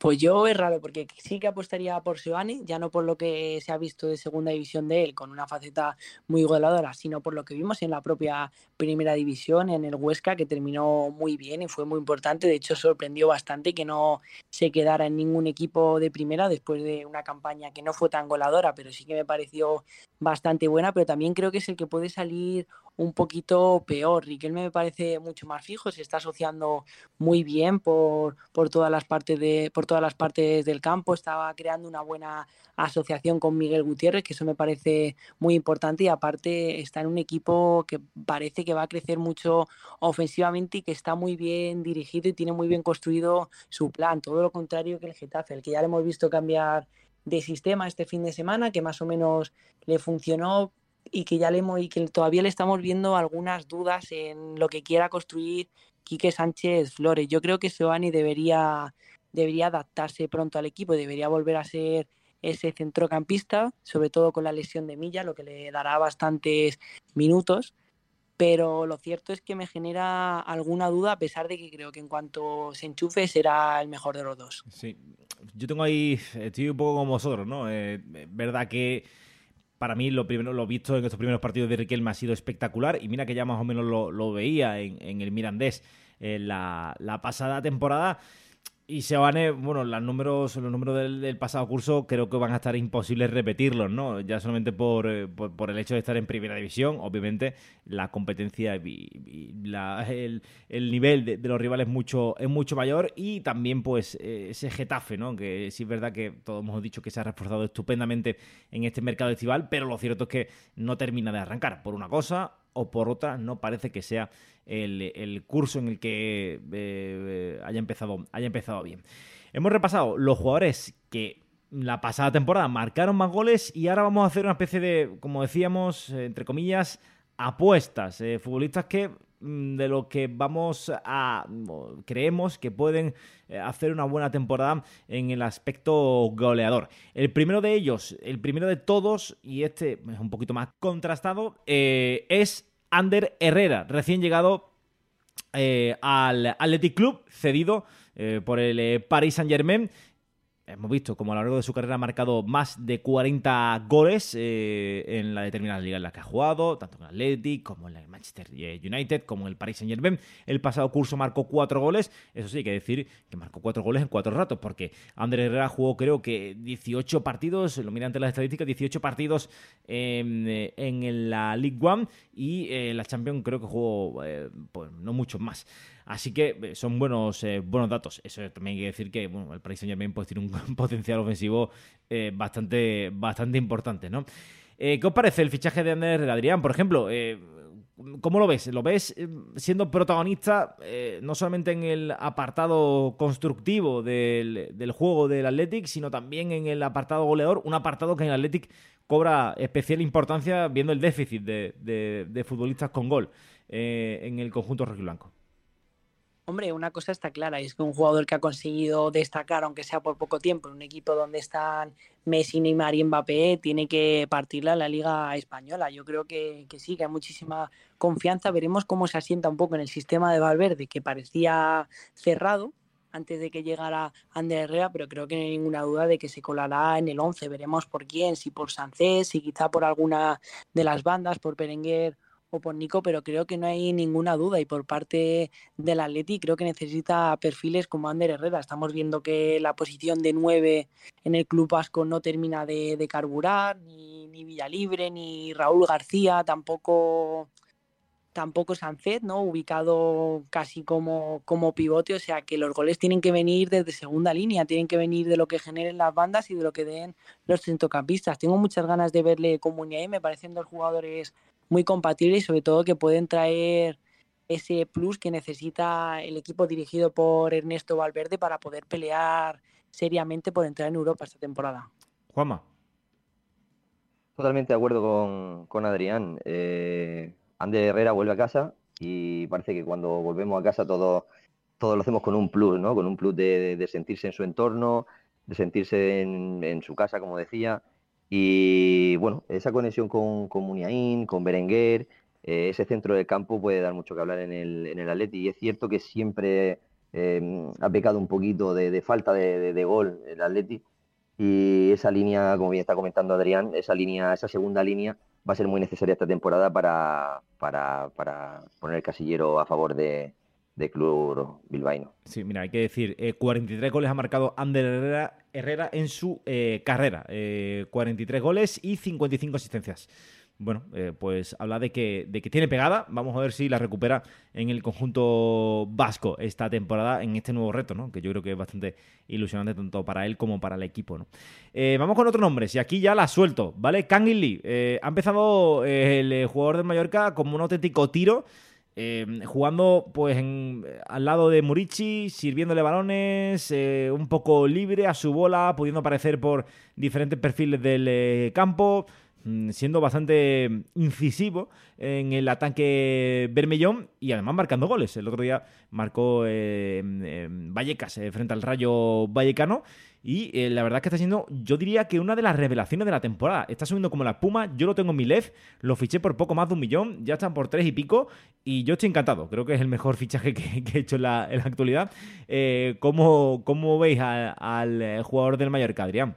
Pues yo es raro, porque sí que apostaría por Seoane, ya no por lo que se ha visto de segunda división de él, con una faceta muy goleadora, sino por lo que vimos en la propia primera división, en el Huesca, que terminó muy bien y fue muy importante. De hecho, sorprendió bastante que no se quedara en ningún equipo de primera después de una campaña que no fue tan goleadora, pero sí que me pareció bastante buena. Pero también creo que es el que puede salir un poquito peor. Riquelme me parece mucho más fijo, se está asociando muy bien por, por todas las partes de por todas las partes del campo, estaba creando una buena asociación con Miguel Gutiérrez, que eso me parece muy importante y aparte está en un equipo que parece que va a crecer mucho ofensivamente y que está muy bien dirigido y tiene muy bien construido su plan, todo lo contrario que el Getafe, el que ya le hemos visto cambiar de sistema este fin de semana, que más o menos le funcionó, y que ya le hemos, y que todavía le estamos viendo algunas dudas en lo que quiera construir Quique Sánchez Flores. Yo creo que Seoane debería, debería adaptarse pronto al equipo, debería volver a ser ese centrocampista, sobre todo con la lesión de Milla, lo que le dará bastantes minutos. Pero lo cierto es que me genera alguna duda, a pesar de que creo que en cuanto se enchufe será el mejor de los dos. Sí, yo tengo ahí, estoy un poco como vosotros, ¿no? Eh, verdad que para mí lo primero lo visto en estos primeros partidos de Riquelme ha sido espectacular. Y mira que ya más o menos lo, veía en, el Mirandés en la, la pasada temporada y Seoane, bueno, los números, los números del, pasado curso creo que van a estar imposibles repetirlos, ¿no? Ya solamente por, eh, por, el hecho de estar en primera división, obviamente la competencia y, el, nivel de, los rivales mucho, es mucho mayor y también pues eh, ese Getafe, ¿no? Que sí es verdad que todos hemos dicho que se ha reforzado estupendamente en este mercado estival, pero lo cierto es que no termina de arrancar por una cosa o por otra no parece que sea el, curso en el que eh, eh, haya, empezado, haya empezado bien. Hemos repasado los jugadores que la pasada temporada marcaron más goles y ahora vamos a hacer una especie de, como decíamos, entre comillas, apuestas. Eh, futbolistas que de los que vamos a creemos que pueden hacer una buena temporada en el aspecto goleador. El primero de ellos, el primero de todos, y este es un poquito más contrastado, es Ander Herrera, recién llegado eh, al Athletic Club, cedido eh, por el eh, Paris Saint Germain hemos visto como a lo largo de su carrera ha marcado más de 40 goles eh, en la determinada liga en la que ha jugado, tanto en el Athletic como en el Manchester United, como en el Paris Saint Germain. El pasado curso marcó 4 goles, eso sí, hay que decir que marcó 4 goles en 4 ratos, porque Andrés Herrera jugó creo que 18 partidos, lo mira ante las estadísticas, 18 partidos en la League One y la Champions creo que jugó eh, pues, no mucho más. Así que eh, son buenos, eh, buenos datos. Eso también hay que decir que bueno, el Paris Saint Germain pues, tiene un potencial ofensivo eh, bastante, bastante importante. ¿no? ¿Qué os parece el fichaje de Ander Adrián? Por ejemplo, ¿cómo lo ves? ¿Lo ves siendo protagonista no solamente en el apartado constructivo del, juego del Athletic, sino también en el apartado goleador? Un apartado que en el Athletic cobra especial importancia viendo el déficit de, de futbolistas con gol en el conjunto rojiblanco. Hombre, una cosa está clara, es que un jugador que ha conseguido destacar, aunque sea por poco tiempo, en un equipo donde están Messi, Neymar y Mbappé, tiene que partirla a la Liga Española. Yo creo que, sí, que hay muchísima confianza. Veremos cómo se asienta un poco en el sistema de Valverde, que parecía cerrado antes de que llegara Ander Herrera, pero creo que no hay ninguna duda de que se colará en el 11. Veremos por quién, si por Sancés, si quizá por alguna de las bandas, por Perenguer o por Nico, pero creo que no hay ninguna duda y por parte del Atleti creo que necesita perfiles como Ander Herrera. Estamos viendo que la posición de 9 en el club vasco no termina de, carburar, ni, ni Villalibre, ni Raúl García, tampoco tampoco Sancet, ¿no? Ubicado casi como, como pivote, o sea que los goles tienen que venir desde segunda línea, tienen que venir de lo que generen las bandas y de lo que den los centrocampistas. Tengo muchas ganas de verle comunidad y me parecen dos jugadores muy compatibles y sobre todo que pueden traer ese plus que necesita el equipo dirigido por Ernesto Valverde para poder pelear seriamente por entrar en Europa esta temporada. Juanma. Totalmente de acuerdo con, Adrián. Eh, Ander Herrera vuelve a casa y parece que cuando volvemos a casa todo, todo lo hacemos con un plus, ¿no? Con un plus de, sentirse en su entorno, de sentirse en, en, su casa, como decía, y bueno, esa conexión con, con con Berenguer, eh, ese centro del campo puede dar mucho que hablar en el, en el Atleti. Y es cierto que siempre em, ha pecado un poquito de, falta de, gol el Atleti. Y esa línea, como bien está comentando Adrián, esa línea, esa segunda línea va a ser muy necesaria esta temporada para, para, para poner el casillero a favor de, de club bilbaíno. Sí, mira, hay que decir, 43 eh, goles ha marcado Ander Herrera, en su eh, carrera. 43 eh, goles y 55 asistencias. Bueno, pues habla de que, de que tiene pegada. Vamos a ver si la recupera en el conjunto vasco esta temporada, en este nuevo reto, ¿no? Que yo creo que es bastante ilusionante tanto para él como para el equipo, ¿no? vamos con otro nombre, y aquí ya la suelto, ¿vale? Kangin Lee. ha empezado el jugador de Mallorca como un auténtico tiro. Em, jugando pues al lado de Murici, sirviéndole balones, eh, un poco libre a su bola, pudiendo aparecer por diferentes perfiles del eh, campo. mm, siendo bastante incisivo en el ataque Bermellón y además marcando goles. El otro día marcó eh, Vallecas eh, frente al Rayo Vallecano y eh, la verdad que está siendo, yo diría que una de las revelaciones de la temporada. Está subiendo como la espuma. Yo lo tengo en mi left, lo fiché por poco más de un millón, ya están por tres y pico. Y yo estoy encantado. Creo que es el mejor fichaje que, he hecho en la, actualidad. Eh, ¿cómo, veis al eh, jugador del Mallorca, Adrián?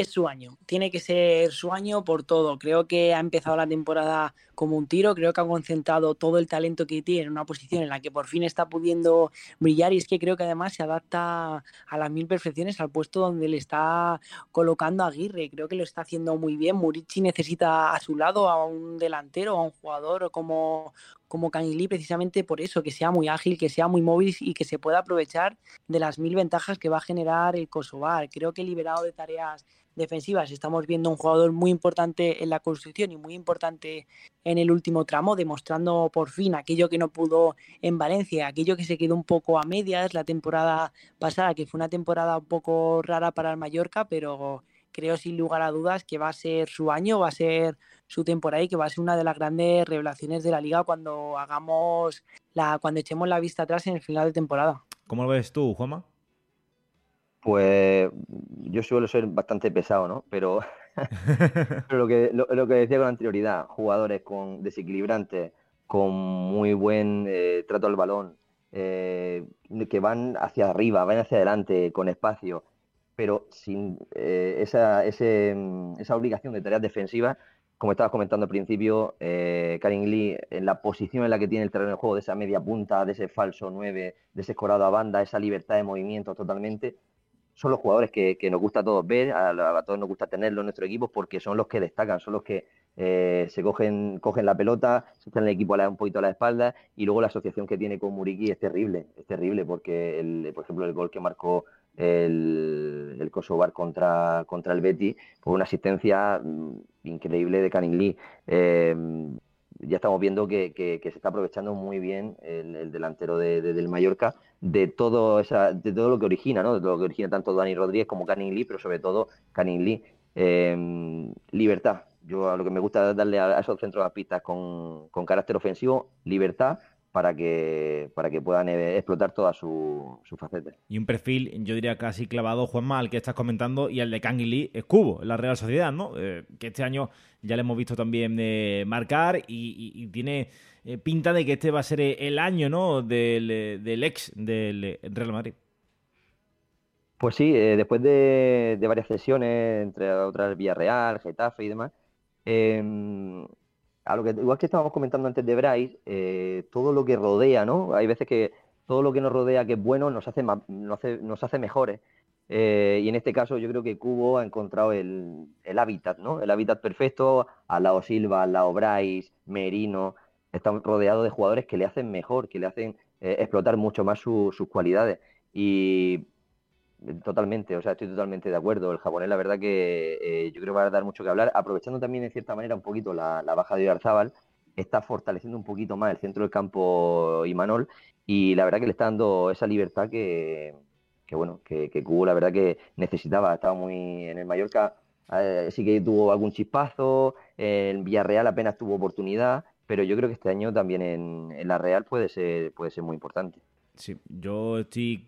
Es su año, tiene que ser su año por todo. Creo que ha empezado la temporada como un tiro, creo que ha concentrado todo el talento que tiene en una posición en la que por fin está pudiendo brillar y es que creo que además se adapta a las mil perfecciones al puesto donde le está colocando a Aguirre. Creo que lo está haciendo muy bien. Murici necesita a su lado a un delantero, a un jugador como, como precisamente por eso, que sea muy ágil, que sea muy móvil y que se pueda aprovechar de las mil ventajas que va a generar el Kosovar. Creo que liberado de tareas defensivas estamos viendo un jugador muy importante en la construcción y muy importante en el último tramo, demostrando por fin aquello que no pudo en Valencia, aquello que se quedó un poco a medias la temporada pasada, que fue una temporada un poco rara para el Mallorca, pero creo sin lugar a dudas que va a ser su año, va a ser su temporada y que va a ser una de las grandes revelaciones de la liga cuando hagamos la, cuando echemos la vista atrás en el final de temporada. ¿Cómo lo ves tú, Juanma? Pues yo suelo ser bastante pesado, ¿no? Pero, lo, que, lo, que decía con anterioridad, jugadores con desequilibrantes, con muy buen eh, trato al balón, eh, que van hacia arriba, van hacia adelante, con espacio, pero sin eh, esa, esa obligación de tareas defensivas como estabas comentando al principio, eh, Karim Lee, en la posición en la que tiene el terreno de juego, de esa media punta, de ese falso 9, de ese escorado a banda, esa libertad de movimiento totalmente, son los jugadores que, nos gusta a todos ver, a, todos nos gusta tenerlo en nuestro equipo porque son los que destacan, son los que eh, se cogen, cogen la pelota, se echan el equipo a un poquito a la espalda y luego la asociación que tiene con Muriki es terrible, es terrible porque, el, por ejemplo, el gol que marcó el, el Kosovar contra, contra el Betty, por una asistencia mm, increíble de Canin Lee. Em, ya estamos viendo que, se está aprovechando muy bien el, delantero de, del Mallorca de todo esa, de todo lo que origina, ¿no? De todo lo que origina tanto Dani Rodríguez como Canin Lee, pero sobre todo Canin Lee. Em, libertad. Yo a lo que me gusta darle a, esos centros pistas con, con carácter ofensivo, libertad, para que, para que puedan eh, explotar todas sus su facetas. Y un perfil, yo diría casi clavado, Juanma, al que estás comentando, y el de Kang Lee es Cubo, la Real Sociedad, ¿no? Eh, que este año ya le hemos visto también eh, marcar y, tiene pinta de que este va a ser el año, ¿no? Del, del ex del Real Madrid. Pues sí, después de, varias sesiones, entre otras Villarreal, Getafe y demás, em, a lo que, igual que estábamos comentando antes de Bryce, eh, todo lo que rodea, ¿no? Hay veces que todo lo que nos rodea que es bueno nos hace, nos hace, mejores. Eh, y en este caso yo creo que Cubo ha encontrado el, hábitat, ¿no? El hábitat perfecto, al lado Silva, al lado Bryce, Merino, está rodeado de jugadores que le hacen mejor, que le hacen eh, explotar mucho más sus cualidades. Y Totalmente, o sea, estoy totalmente de acuerdo. El japonés, la verdad que eh, yo creo que va a dar mucho que hablar, aprovechando también en cierta manera un poquito la, baja de Arzábal, está fortaleciendo un poquito más el centro del campo Imanol y la verdad que le está dando esa libertad que, bueno, que, que Cubo la verdad que necesitaba. Estaba muy en el Mallorca, eh, sí que tuvo algún chispazo, en Villarreal apenas tuvo oportunidad, pero yo creo que este año también en, en la Real puede ser, puede ser muy importante. Sí, yo estoy,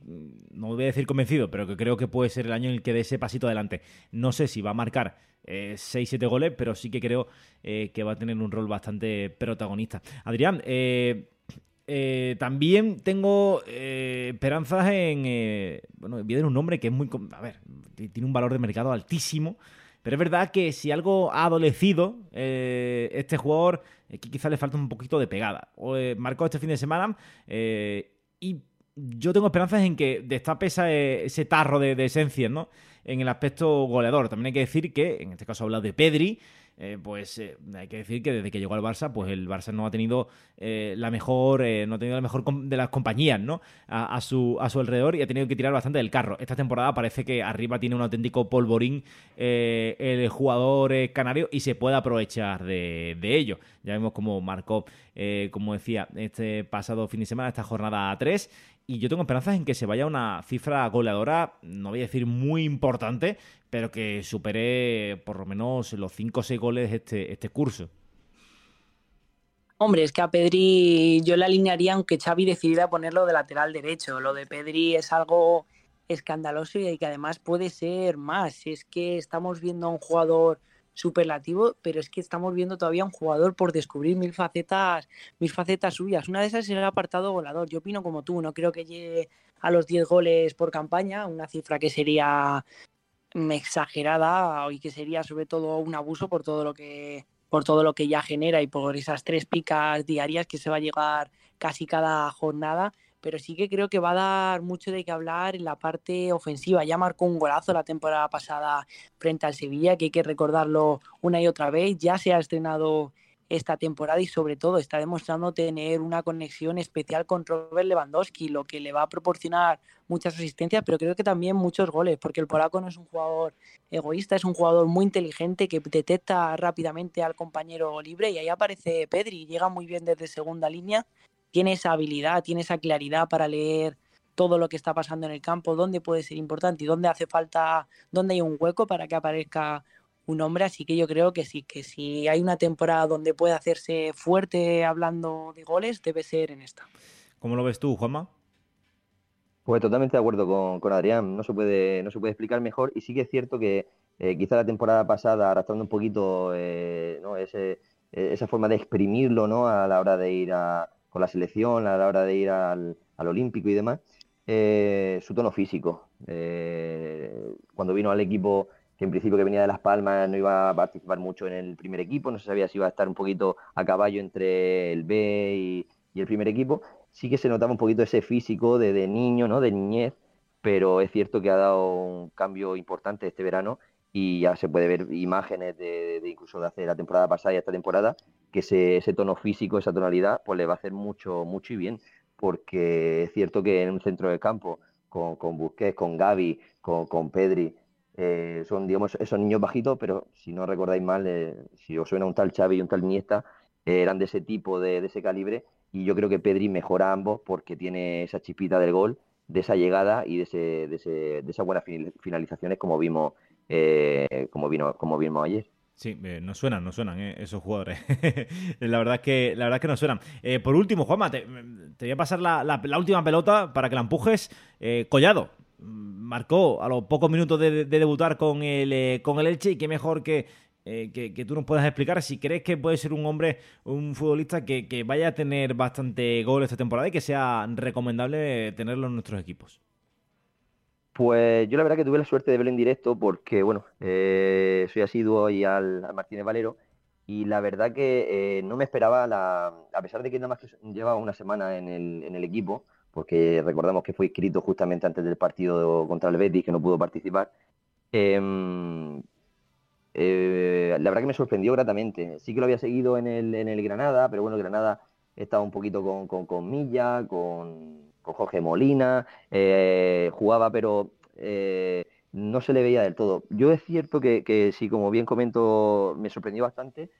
no voy a decir convencido, pero que creo que puede ser el año en el que dé ese pasito adelante. No sé si va a marcar 6-7 eh, goles, pero sí que creo eh, que va a tener un rol bastante protagonista. Adrián, eh, también tengo esperanzas en. bueno, viene un nombre que es muy. A ver, tiene un valor de mercado altísimo. Pero es verdad que si algo ha adolecido este jugador, que quizá le falta un poquito de pegada. marcó este fin de semana y yo tengo esperanzas en que destape ese, ese tarro de, de esencias, ¿no? En el aspecto goleador. También hay que decir que, en este caso habla de Pedri, eh, pues eh, hay que decir que desde que llegó al Barça, pues el Barça no ha tenido eh, la mejor, no ha tenido la mejor de las compañías, ¿no? A, su, a su alrededor y ha tenido que tirar bastante del carro. Esta temporada parece que arriba tiene un auténtico polvorín el jugador canario y se puede aprovechar de, ello. Ya vemos cómo marcó, como decía, este pasado fin de semana, esta jornada 3 y yo tengo esperanzas en que se vaya una cifra goleadora, no voy a decir muy importante, pero que supere por lo menos los 5 o 6 goles este, este curso. Hombre, es que a Pedri yo le alinearía aunque Xavi decidiera ponerlo de lateral derecho. Lo de Pedri es algo escandaloso y que además puede ser más. Es que estamos viendo a un jugador superlativo, pero es que estamos viendo todavía un jugador por descubrir mil facetas, mil facetas suyas. Una de esas es el apartado volador. Yo opino como tú, no creo que llegue a los 10 goles por campaña, una cifra que sería exagerada y que sería sobre todo un abuso por todo lo que por todo lo que ya genera y por esas tres picas diarias que se va a llegar casi cada jornada, pero sí que creo que va a dar mucho de qué hablar en la parte ofensiva. Ya marcó un golazo la temporada pasada frente al Sevilla, que hay que recordarlo una y otra vez. Ya se ha estrenado esta temporada y sobre todo está demostrando tener una conexión especial con Robert Lewandowski, lo que le va a proporcionar muchas asistencias, pero creo que también muchos goles, porque el polaco no es un jugador egoísta, es un jugador muy inteligente que detecta rápidamente al compañero libre y ahí aparece Pedri, llega muy bien desde segunda línea, tiene esa habilidad, tiene esa claridad para leer todo lo que está pasando en el campo, dónde puede ser importante y dónde hace falta, dónde hay un hueco para que aparezca un hombre, así que yo creo que sí, que si hay una temporada donde puede hacerse fuerte hablando de goles, debe ser en esta. ¿Cómo lo ves tú, Juanma? Pues totalmente de acuerdo con, Adrián, no se, puede, no se puede explicar mejor y sí que es cierto que eh, quizá la temporada pasada, arrastrando un poquito eh, Ese, eh, esa forma de exprimirlo ¿no? a la hora de ir a, con la selección, a la hora de ir al, al Olímpico y demás, su tono físico. cuando vino al equipo que en principio que venía de Las Palmas no iba a participar mucho en el primer equipo, no se sabía si iba a estar un poquito a caballo entre el B y, el primer equipo. Sí que se notaba un poquito ese físico de, niño, ¿no? de niñez, pero es cierto que ha dado un cambio importante este verano y ya se puede ver imágenes de, incluso de hace la temporada pasada y esta temporada, que ese, ese, tono físico, esa tonalidad, pues le va a hacer mucho, mucho y bien, porque es cierto que en un centro de campo, con, con Busquets, con Gaby, con, con Pedri, eh, son, digamos, esos niños bajitos, pero si no recordáis mal, eh, si os suena un tal Xavi y un tal Iniesta, eh, eran de ese tipo, de, ese calibre, y yo creo que Pedri mejora ambos porque tiene esa chispita del gol, de esa llegada y de, ese, de, ese, de esas buenas finalizaciones como vimos, como, vino, como vimos ayer. Sí, no suenan, no suenan esos jugadores. la verdad es que la verdad es que no suenan. por último, Juanma, te, voy a pasar la, última pelota para que la empujes. Collado, marcó a los pocos minutos de, debutar con el, eh, con el Elche y qué mejor eh, que, que, tú nos puedas explicar si crees que puede ser un hombre, un futbolista que, vaya a tener bastante gol esta temporada y que sea recomendable tenerlo en nuestros equipos. Pues yo la verdad que tuve la suerte de verlo en directo porque, bueno, eh, soy asiduo ahí al, Martínez Valero y la verdad que no me esperaba, la, a pesar de que nada más que lleva una semana en el, en el equipo, porque recordamos que fue inscrito justamente antes del partido contra el Betis, que no pudo participar. Em, eh, la verdad que me sorprendió gratamente. Sí que lo había seguido en el, en el Granada, pero bueno, Granada estaba un poquito con, con, Milla, con, Jorge Molina, eh, jugaba, pero eh, no se le veía del todo. Yo es cierto que, que sí, como bien comento, me sorprendió bastante.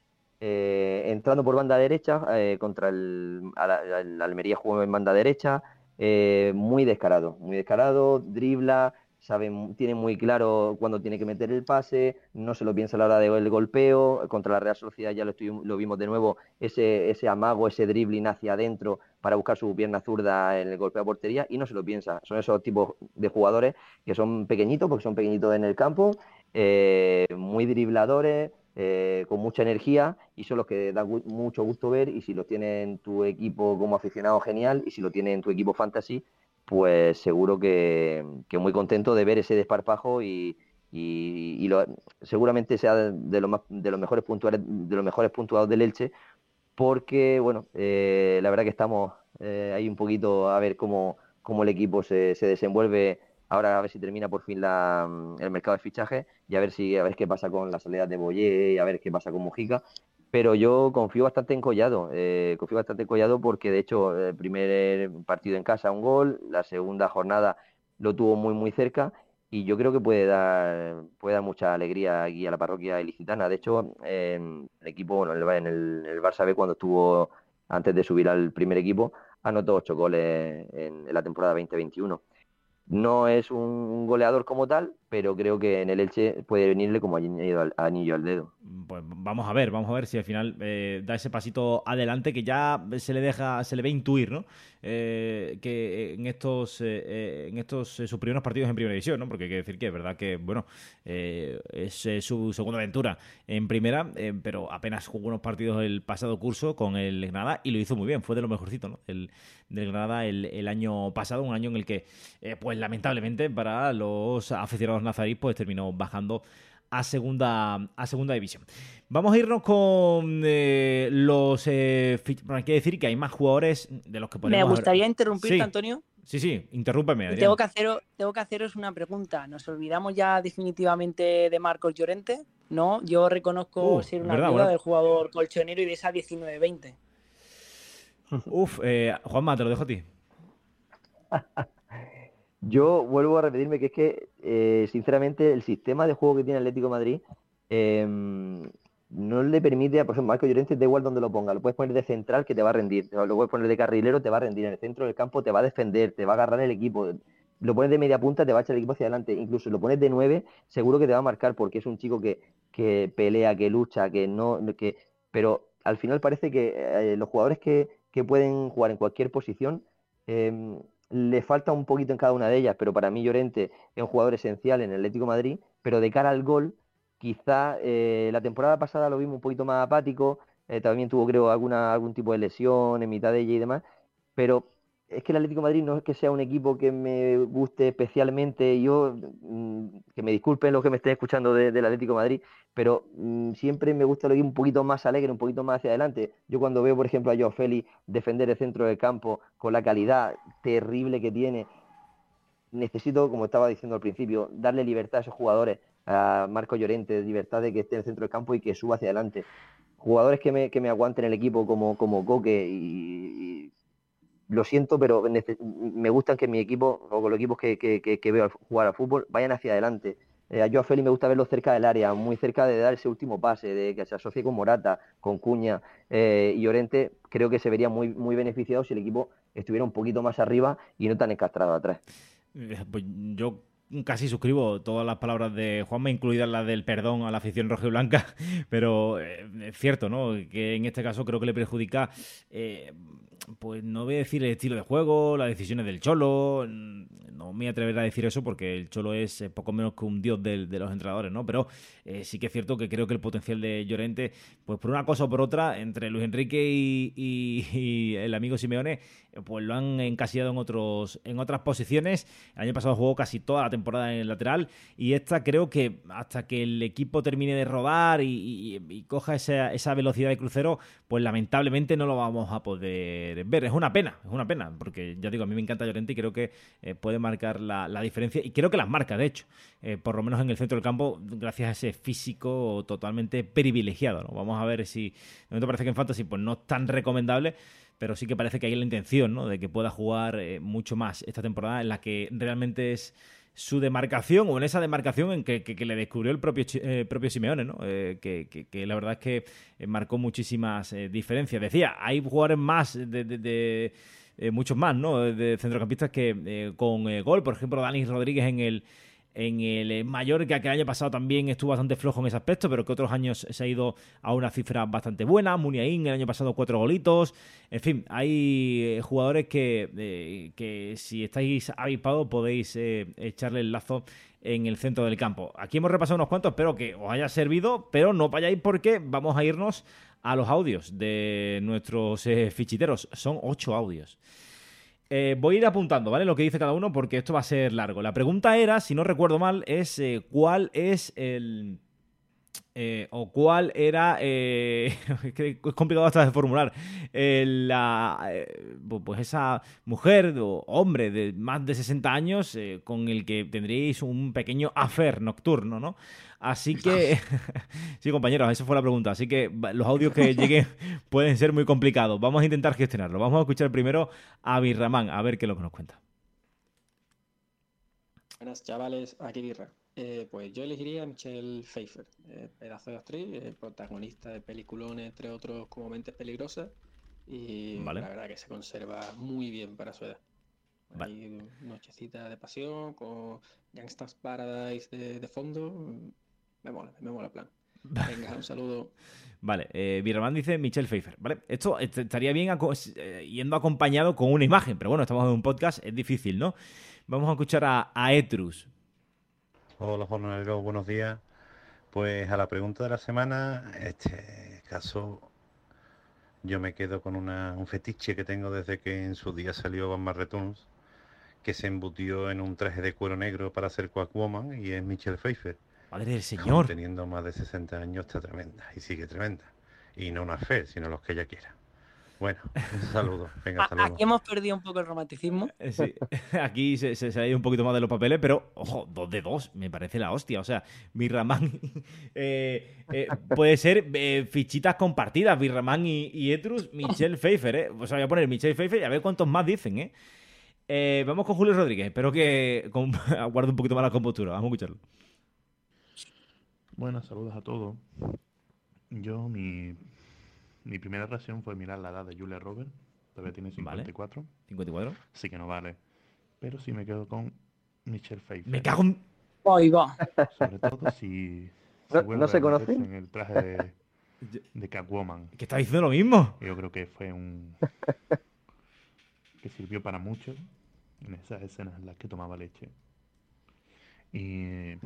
entrando por banda derecha, contra el, Almería jugó en banda derecha, eh, muy descarado, muy descarado, dribla, sabe, tiene muy claro cuándo tiene que meter el pase, no se lo piensa a la hora del golpeo, contra la Real Sociedad ya lo, lo vimos de nuevo, ese, ese amago, ese dribbling hacia adentro para buscar su pierna zurda en el golpeo a portería y no se lo piensa. Son esos tipos de jugadores que son pequeñitos, porque son pequeñitos en el campo, eh, muy dribladores, eh, con mucha energía y son los que da mucho gusto ver y si lo tiene en tu equipo como aficionado genial y si lo tiene en tu equipo fantasy pues seguro que, muy contento de ver ese desparpajo y, seguramente sea de, los de los mejores puntuales de los mejores puntuados del Elche porque bueno eh, la verdad que estamos eh, ahí un poquito a ver cómo, cómo el equipo se, se desenvuelve Ahora a ver si termina por fin mm, el mercado de fichaje y a ver si a ver qué pasa con la salida de Boyé y a ver qué pasa con Mujica. Pero yo confío bastante en Collado, eh, confío bastante en Collado porque de hecho el primer partido en casa un gol, la segunda jornada lo tuvo muy muy cerca y yo creo que puede dar puede dar mucha alegría aquí a la parroquia ilicitana. De hecho, el equipo, bueno, en el, el Barça B cuando estuvo antes de subir al primer equipo, anotó ocho goles en la temporada 2021. No es un goleador como tal, pero creo que en el Elche puede venirle como anillo al, anillo al dedo. Pues vamos a ver, vamos a ver si al final eh, da ese pasito adelante que ya se le deja, se le ve intuir, ¿no? Eh, que en estos, eh, en estos sus primeros partidos en primera división, ¿no? Porque hay que decir que es verdad que, bueno, es su segunda aventura en primera, pero apenas jugó unos partidos el pasado curso con el Granada y lo hizo muy bien, fue de lo mejorcito, ¿no? El, del Granada el año pasado, un año en el que, pues lamentablemente para los aficionados nazarí, pues terminó bajando a segunda, a segunda división. Vamos a irnos con eh, los... Eh, hay que decir que hay más jugadores de los que podemos... Me gustaría interrumpirte, Antonio. Sí, sí, interrúmpeme. Tengo que, hacer, tengo que haceros una pregunta. ¿Nos olvidamos ya definitivamente de Marcos Llorente? No, yo reconozco uh, ser una duda del jugador colchonero y de esa 19-20. Uf, eh, Juanma, te lo dejo a ti. Yo vuelvo a repetirme que es que, eh, sinceramente, el sistema de juego que tiene Atlético Madrid em, no le permite, por ejemplo, Marco Llorente, da igual donde lo ponga, lo puedes poner de central que te va a rendir, lo puedes poner de carrilero, te va a rendir, en el centro del campo te va a defender, te va a agarrar el equipo, lo pones de media punta, te va a echar el equipo hacia adelante, incluso lo pones de nueve, seguro que te va a marcar porque es un chico que, que pelea, que lucha, que no, que, pero al final parece que eh, los jugadores que, que, pueden jugar en cualquier posición eh, le falta un poquito en cada una de ellas, pero para mí Llorente es un jugador esencial en el Atlético Madrid, pero de cara al gol, quizá eh, la temporada pasada lo vimos un poquito más apático, eh, también tuvo creo alguna, algún tipo de lesión en mitad de ella y demás, pero es que el Atlético Madrid no es que sea un equipo que me guste especialmente. Yo, mm, que me disculpen los que me estén escuchando del Atlético Madrid, pero mm, siempre me gusta lo que un poquito más alegre, un poquito más hacia adelante. Yo cuando veo, por ejemplo, a Joao defender el centro del campo con la calidad terrible que tiene, necesito, como estaba diciendo al principio, darle libertad a esos jugadores, a Marco Llorente, libertad de que esté en el centro del campo y que suba hacia adelante. Jugadores que me, que me aguanten el equipo como, como Coque y lo siento, pero me gustan que mi equipo, o los equipos que, que, veo jugar al fútbol, vayan hacia adelante. Eh, yo a Feli me gusta verlo cerca del área, muy cerca de dar ese último pase, de que se asocie con Morata, con Cuña eh, y Llorente. Creo que se vería muy, muy beneficiado si el equipo estuviera un poquito más arriba y no tan encastrado atrás. Eh, pues yo casi suscribo todas las palabras de Juanma, incluidas las del perdón a la afición roja y blanca, pero es cierto, ¿no? Que en este caso creo que le perjudica pues no voy a decir el estilo de juego, las decisiones del Cholo, no me atreveré a decir eso porque el Cholo es eh, poco menos que un dios de, los entrenadores, ¿no? Pero eh, sí que es cierto que creo que el potencial de Llorente, pues por una cosa o por otra, entre Luis Enrique y, el amigo Simeone, pues lo han encasillado en otros en otras posiciones. El año pasado jugó casi toda la temporada en el lateral y esta creo que hasta que el equipo termine de rodar y, coja esa, esa velocidad de crucero, pues lamentablemente no lo vamos a poder ver. Es una pena, es una pena, porque ya digo, a mí me encanta Llorente y creo que eh, puede marcar la, diferencia y creo que las marca, de hecho, eh, por lo menos en el centro del campo, gracias a ese físico totalmente privilegiado. ¿no? Vamos a ver si, de momento parece que en Fantasy pues no es tan recomendable, pero sí que parece que hay la intención ¿no? de que pueda jugar eh, mucho más esta temporada en la que realmente es su demarcación o en esa demarcación en que, le descubrió el propio, eh, propio Simeone, ¿no? que, la verdad es que marcó muchísimas diferencias. Decía, hay jugadores más de eh, muchos más, ¿no? De centrocampistas que eh, con eh, gol, por ejemplo, Dani Rodríguez en el en el Mallorca, que el año pasado también estuvo bastante flojo en ese aspecto, pero que otros años se ha ido a una cifra bastante buena. Muniain el año pasado cuatro golitos. En fin, hay jugadores que, que si estáis avispados podéis echarle el lazo en el centro del campo. Aquí hemos repasado unos cuantos, espero que os haya servido, pero no vayáis porque vamos a irnos a los audios de nuestros eh, fichiteros. Son ocho audios. Eh, voy a ir apuntando, ¿vale? Lo que dice cada uno porque esto va a ser largo. La pregunta era, si no recuerdo mal, es eh, cuál es el eh, o cuál era, es complicado hasta de formular, la, pues esa mujer o hombre de más de 60 años con el que tendríais un pequeño affair nocturno, ¿no? Así que, sí compañeros, esa fue la pregunta, así que los audios que lleguen pueden ser muy complicados, vamos a intentar gestionarlo, vamos a escuchar primero a Birramán, a ver qué es lo que nos cuenta. Buenas chavales, aquí Birra. Eh, pues yo elegiría a Michelle Pfeiffer, eh, pedazo de actriz, eh, protagonista de peliculones, entre otros como Mentes Peligrosas, Y Vale. la verdad que se conserva muy bien para su edad. Vale. Hay nochecita de pasión con Gangsta's Paradise de, de fondo. Me mola, me mola el plan. Venga, un saludo. Vale, eh, Birman dice Michelle Pfeiffer, ¿vale? Esto est- estaría bien aco- eh, yendo acompañado con una imagen, pero bueno, estamos en un podcast, es difícil, ¿no? Vamos a escuchar a, a Etrus. Hola jornaleros, buenos días. Pues a la pregunta de la semana, este caso yo me quedo con una- un fetiche que tengo desde que en su día salió Batman Returns, que se embutió en un traje de cuero negro para ser Quackwoman y es Michelle Pfeiffer. Madre del Aún señor. Teniendo más de 60 años está tremenda y sigue tremenda. Y no una fe, sino los que ella quiera. Bueno, un saludo. Venga, saludos. Aquí hemos perdido un poco el romanticismo. Eh, sí. Aquí se, se, se ha ido un poquito más de los papeles, pero ojo, dos de dos, me parece la hostia. O sea, Birraman eh, eh, puede ser eh, fichitas compartidas, Birraman y, y Etrus, Michelle Pfeiffer, ¿eh? O sea, voy a poner Michelle Pfeiffer y a ver cuántos más dicen, ¿eh? Eh, vamos con Julio Rodríguez, espero que aguarde un poquito más la compostura, vamos a escucharlo. Buenas, saludos a todos. Yo, mi, mi primera reacción fue mirar la edad de Julia Roberts. Todavía tiene Vale. 54, 54. así que no vale. Pero sí me quedo con Michelle Pfeiffer. Me cago en... Va. Sobre todo si, si ¿No- se conocen? en el traje de, de Catwoman. Que está diciendo lo mismo. Yo creo que fue un... que sirvió para mucho en esas escenas en las que tomaba leche. Y... y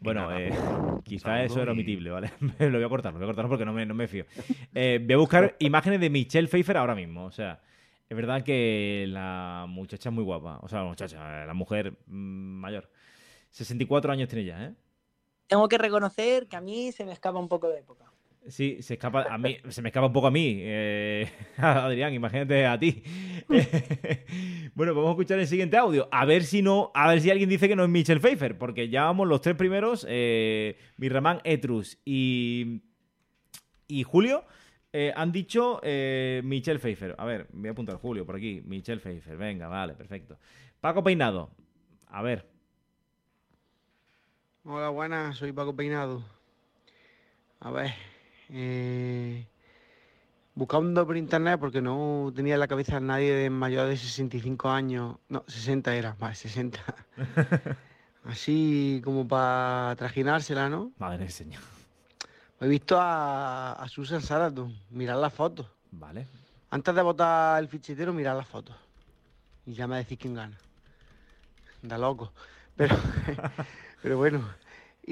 Bueno, nada, eh, pues, quizá eso era y- omitible, ¿vale? lo voy a cortar, lo voy a cortar porque no me, no me fío. Eh, voy a buscar imágenes de Michelle Pfeiffer ahora mismo. O sea, es verdad que la muchacha es muy guapa. O sea, la muchacha, la mujer mm, mayor. 64 años tiene ya, ¿eh? Tengo que reconocer que a mí se me escapa un poco de época. Sí, se escapa a mí, se me escapa un poco a mí. eh, Adrián, imagínate a ti. bueno, vamos a escuchar el siguiente audio. A ver si no, a ver si alguien dice que no es Michelle Pfeiffer, porque ya vamos los tres primeros, eh, Mirramán, Etrus y, y Julio, eh, han dicho eh, Michelle Pfeiffer. A ver, voy a apuntar Julio por aquí. Michelle Pfeiffer, venga, vale, perfecto. Paco Peinado, a ver. Hola, buenas, soy Paco Peinado. A ver, eh, buscando por internet porque no tenía en la cabeza a nadie de mayor de 65 años, no, 60 era, vale, 60. Así como para trajinársela, ¿no? Madre del señor. He visto a, a Susan Sarandon, mirar las fotos. Vale. Antes de votar el fichitero, mirar las fotos. Y ya me decís quién gana. Da loco. Pero, pero bueno.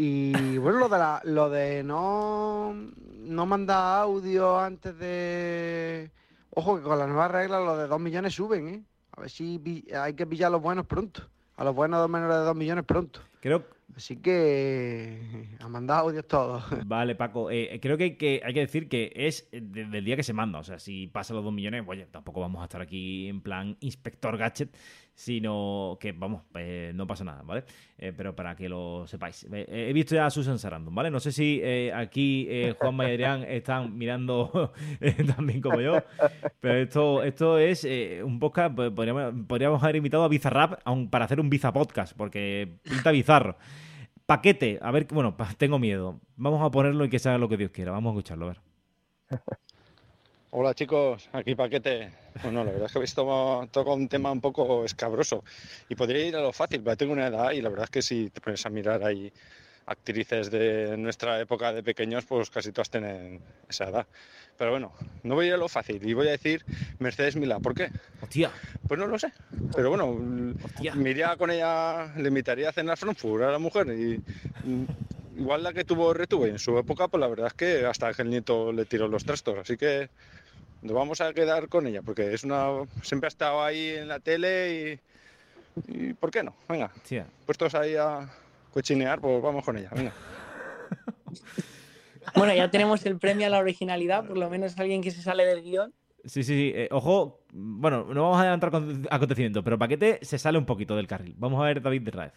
Y bueno, lo de, la- lo de no, no mandar audio antes de... Ojo que con las nuevas reglas los de 2 millones suben, ¿eh? A ver si hay que pillar a los buenos pronto. A los buenos menores de 2 millones pronto. Creo, Así que a mandar audios todos. Vale, Paco. eh, creo que, que hay que decir que es desde el día que se manda. O sea, si pasa los dos millones, oye, tampoco vamos a estar aquí en plan inspector gadget, sino que, vamos, eh, no pasa nada, ¿vale? Eh, pero para que lo sepáis. Eh, he visto ya a Susan Sarandon, ¿vale? No sé si eh, aquí Juanma y Adrián están mirando también como yo, pero esto, esto es un podcast, pues, podríamos, podríamos haber invitado a Bizarrap aun para hacer un Biza podcast, porque pinta bizarro. Paquete, a ver, bueno, tengo miedo. Vamos a ponerlo y que se haga lo que Dios quiera. Vamos a escucharlo, a ver. Hola chicos, aquí Paquete. Bueno, la verdad es que habéis tocado un tema un poco escabroso y podría ir a lo fácil, pero tengo una edad y la verdad es que si te pones a mirar ahí actrices de nuestra época de pequeños, pues casi todas tienen esa edad. Pero bueno, no voy a ir a lo fácil y voy a decir Mercedes Milá. ¿Por qué? Hostia, Pues no lo sé. Pero bueno, hostia. me iría con ella, le invitaría a cenar Frankfurt a la mujer y igual la que tuvo retuvo y en su época, pues la verdad es que hasta que el nieto le tiró los trastos, así que nos vamos a quedar con ella porque es una siempre ha estado ahí en la tele y, y ¿por qué no? Venga, Hostia. puestos ahí a cochinear, pues vamos con ella, venga. Bueno, ya tenemos el premio a la originalidad, por lo menos alguien que se sale del guion. Sí, sí, sí. eh, ojo, bueno, no vamos a adelantar con- acontecimientos, pero Paquete se sale un poquito del carril. Vamos a ver David de Raez.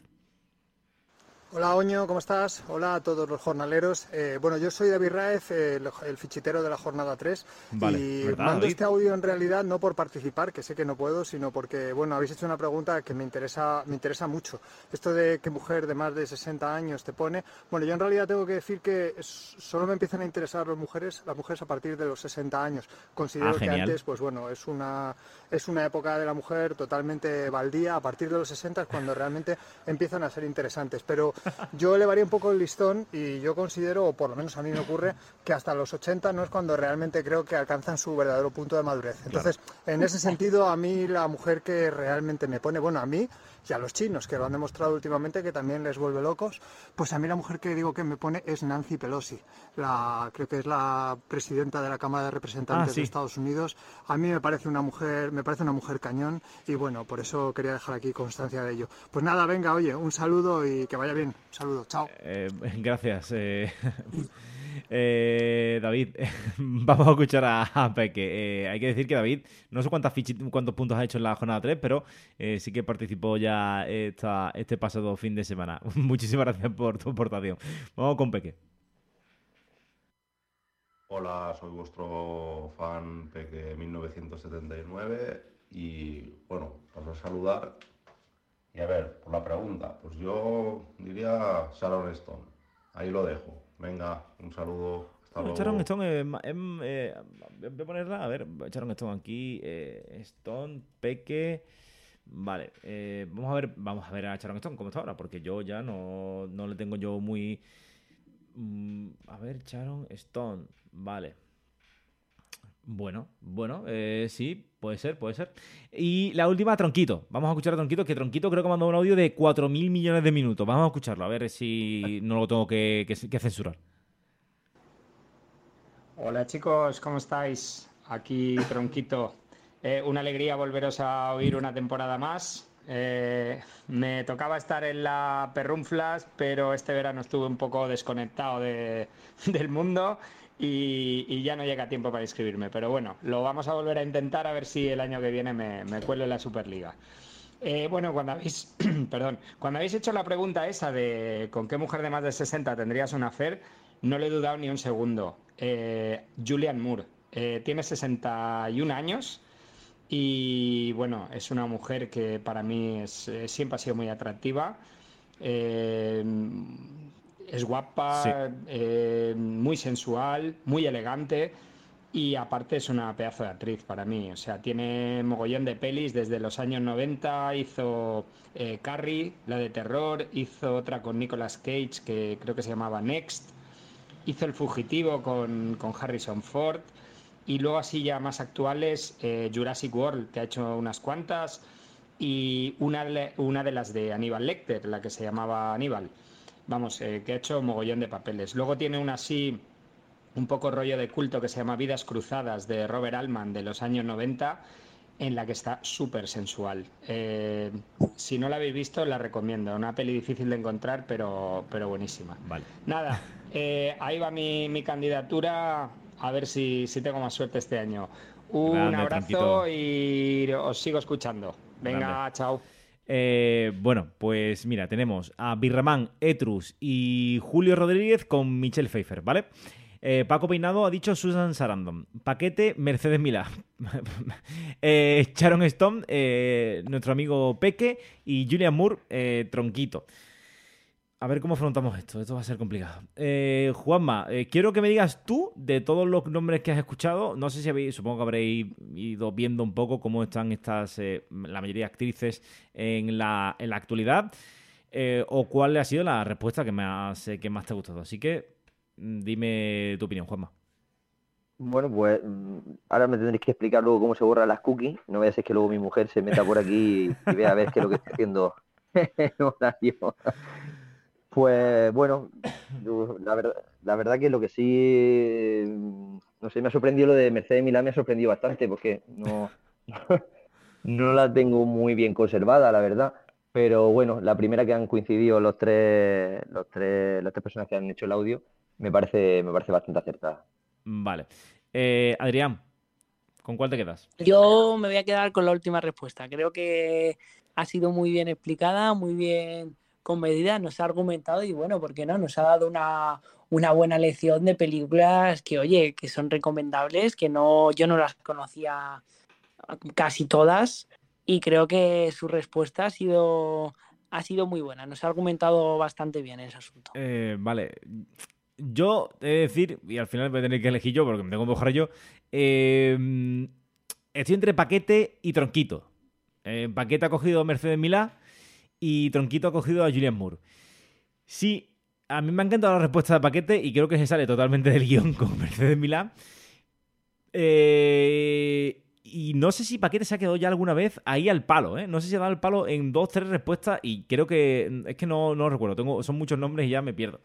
Hola Oño, ¿cómo estás? Hola a todos los jornaleros. Eh, bueno, yo soy David Raez, el, el fichitero de la jornada 3. Vale, y ¿verdad, mando David? este audio en realidad no por participar, que sé que no puedo, sino porque, bueno, habéis hecho una pregunta que me interesa, me interesa mucho. Esto de qué mujer de más de 60 años te pone. Bueno, yo en realidad tengo que decir que solo me empiezan a interesar las mujeres, las mujeres a partir de los 60 años. Considero Ah, que antes, pues bueno, es una, es una época de la mujer totalmente baldía. A partir de los 60 es cuando realmente empiezan a ser interesantes. Pero yo elevaría un poco el listón y yo considero, o por lo menos a mí me ocurre, que hasta los 80 no es cuando realmente creo que alcanzan su verdadero punto de madurez. Entonces, en ese sentido, a mí la mujer que realmente me pone, bueno, a mí y a los chinos, que lo han demostrado últimamente, que también les vuelve locos, pues a mí la mujer que digo que me pone es Nancy Pelosi, la, creo que es la presidenta de la Cámara de Representantes Ah, sí. de Estados Unidos. A mí me parece una mujer, me parece una mujer cañón y bueno, por eso quería dejar aquí constancia de ello. Pues nada, venga, oye, un saludo y que vaya bien. Un saludo, chao. Eh, gracias, eh, eh, David. Vamos a escuchar a, Peque. Eh, hay que decir que David, no sé cuántas cuántos puntos ha hecho en la jornada 3, pero eh, sí que participó ya esta, este pasado fin de semana. Muchísimas gracias por tu aportación. Vamos con Peque. Hola, soy vuestro fan Peque 1979 y bueno, paso a saludar. Y a ver, por la pregunta, pues yo diría Sharon Stone. Ahí lo dejo. Venga, un saludo. Hasta Bueno, luego. Sharon Stone, eh, em, eh, voy a ponerla, a ver, Sharon Stone aquí, eh, Stone, Peque, vale, eh, vamos a ver, vamos a ver a Sharon Stone cómo está ahora, porque yo ya no, no le tengo yo muy, mm, a ver, Sharon Stone, vale, bueno, bueno, eh, sí, puede ser, puede ser. Y la última, Tronquito. Vamos a escuchar a Tronquito, que Tronquito creo que mandó un audio de 4.000 millones de minutos. Vamos a escucharlo, a ver si no lo tengo que, censurar. Hola chicos, ¿cómo estáis? Aquí Tronquito. Eh, una alegría volveros a oír una temporada más. Eh, me tocaba estar en la Perrunflas, pero este verano estuve un poco desconectado de- del mundo y, ya no llega tiempo para inscribirme. Pero bueno, lo vamos a volver a intentar a ver si el año que viene me, me cuelo en la Superliga. Eh, bueno, cuando habéis, perdón, cuando habéis hecho la pregunta esa de con qué mujer de más de 60 tendrías una affair, no le he dudado ni un segundo. Eh, Julian Moore eh, tiene 61 años y bueno, es una mujer que para mí siempre ha sido muy atractiva. Eh, es guapa, Sí. eh, muy sensual, muy elegante y aparte es una pedazo de actriz para mí. O sea, tiene mogollón de pelis desde los años 90. Hizo eh, Carrie, la de terror. Hizo otra con Nicolas Cage que creo que se llamaba Next. Hizo El Fugitivo con, con Harrison Ford. Y luego así ya más actuales, eh, Jurassic World, que ha hecho unas cuantas. Y una, una de las de Aníbal Lecter, la que se llamaba Aníbal. Vamos, eh, que ha hecho mogollón de papeles. Luego tiene una así un poco rollo de culto que se llama Vidas Cruzadas de Robert Altman de los años 90, en la que está súper sensual. Eh, si no la habéis visto, la recomiendo. Una peli difícil de encontrar, pero, pero buenísima. Vale. Nada, eh, ahí va mi, mi candidatura. A ver si, si tengo más suerte este año. Un Grande, abrazo y os sigo escuchando. Venga, Grande. chao. Eh, bueno, pues mira, tenemos a Birramán, Etrus y Julio Rodríguez con Michelle Pfeiffer, ¿vale? Eh, Paco Peinado ha dicho Susan Sarandon. Paquete, Mercedes Milá. eh, Sharon Stone, eh, nuestro amigo Peque y Julian Moore, Tronquito. A ver cómo afrontamos esto. Esto va a ser complicado. Eh, Juanma, eh, quiero que me digas tú, de todos los nombres que has escuchado, no sé si habéis, supongo que habréis ido viendo un poco cómo están estas, eh, la mayoría de actrices en la, en la actualidad, eh, o cuál ha sido la respuesta que más, que más te ha gustado. Así que mm, dime tu opinión, Juanma. Bueno, pues mm, ahora me tendréis que explicar luego cómo se borran las cookies. No vaya a que luego mi mujer se meta por aquí y, vea a ver qué es lo que está haciendo. Pues bueno, yo, la verdad, la verdad que lo que sí, no sé, me ha sorprendido lo de Mercedes Milán, me ha sorprendido bastante porque no, no la tengo muy bien conservada, la verdad. Pero bueno, la primera que han coincidido los tres, los tres, las tres personas que han hecho el audio, me parece, me parece bastante acertada. Vale. Eh, Adrián, ¿con cuál te quedas? Yo me voy a quedar con la última respuesta. Creo que ha sido muy bien explicada, muy bien con medida, nos ha argumentado y bueno, ¿por qué no? Nos ha dado una, una buena lección de películas que, oye, que son recomendables, que no, yo no las conocía casi todas y creo que su respuesta ha sido, ha sido muy buena. Nos ha argumentado bastante bien ese asunto. Eh, vale. Yo he de decir, y al final voy a tener que elegir yo porque me tengo que mojar yo, eh, estoy entre Paquete y Tronquito. Eh, Paquete ha cogido Mercedes Milá y Tronquito ha cogido a Julian Moore. Sí, a mí me ha encantado la respuesta de Paquete y creo que se sale totalmente del guion con Mercedes Milá. Eh, y no sé si Paquete se ha quedado ya alguna vez ahí al palo, ¿eh? No sé si ha dado el palo en dos, tres respuestas y creo que... Es que no, no recuerdo, tengo, son muchos nombres y ya me pierdo.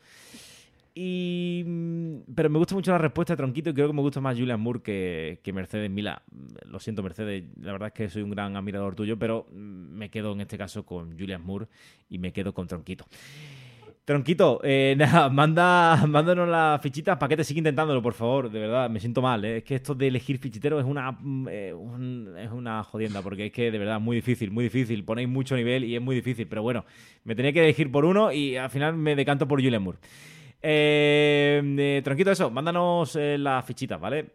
Y, mm, pero me gusta mucho la respuesta de Tronquito y creo que me gusta más Julian Moore que, que, Mercedes Mila. Lo siento, Mercedes, la verdad es que soy un gran admirador tuyo, pero mm, me quedo en este caso con Julian Moore y me quedo con Tronquito. Tronquito, eh, nada, manda, mándanos las fichitas. Paquete, sigue intentándolo, por favor. De verdad, me siento mal. ¿eh? Es que esto de elegir fichiteros es una, eh, es una jodienda, porque es que de verdad muy difícil, muy difícil. Ponéis mucho nivel y es muy difícil. Pero bueno, me tenía que elegir por uno y al final me decanto por Julian Moore. Eh, eh, tranquilo eso, mándanos eh, las fichitas, ¿vale?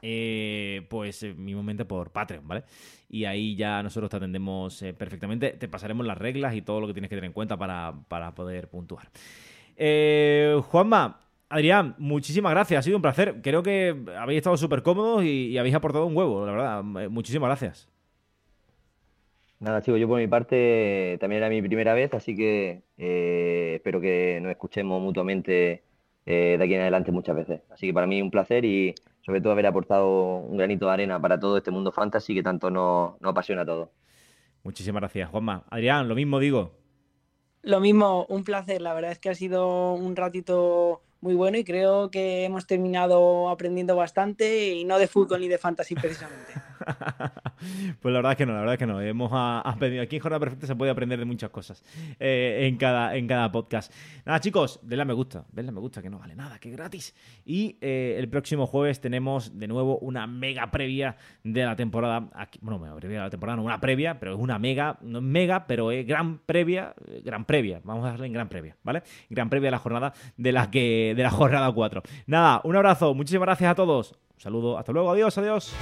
Eh, pues eh, mismamente por Patreon, ¿vale? Y ahí ya nosotros te atendemos perfectamente. Te pasaremos las reglas y todo lo que tienes que tener en cuenta para, para poder puntuar. Juanma, Adrián, muchísimas gracias. Ha sido un placer. Creo que habéis estado súper cómodos y, habéis aportado un huevo, la verdad. Muchísimas gracias. Nada, chicos, yo por mi parte también era mi primera vez, así que eh, espero que nos escuchemos mutuamente eh, de aquí en adelante muchas veces. Así que para mí un placer y sobre todo haber aportado un granito de arena para todo este mundo fantasy que tanto nos, nos apasiona a todos. Muchísimas gracias, Juanma. Adrián, lo mismo digo. Lo mismo, un placer. La verdad es que ha sido un ratito muy bueno y creo que hemos terminado aprendiendo bastante y no de fútbol ni de fantasy precisamente. Pues la verdad es que no, la verdad es que no. Hemos a- aprendido. Aquí en Jornada Perfecta se puede aprender de muchas cosas eh, en, cada, en cada podcast. Nada, chicos, denle a me gusta. Denle a me gusta, que no vale nada, que gratis. Y eh, el próximo jueves tenemos de nuevo una mega previa de la temporada. Aquí, bueno, mega previa de la temporada, no una previa, pero es una mega, no es mega, pero es gran previa, eh, gran previa. Vamos a darle en gran previa, ¿vale? Gran previa de la jornada de la que de la jornada 4. Nada, un abrazo, muchísimas gracias a todos. Un saludo, hasta luego, adiós, adiós.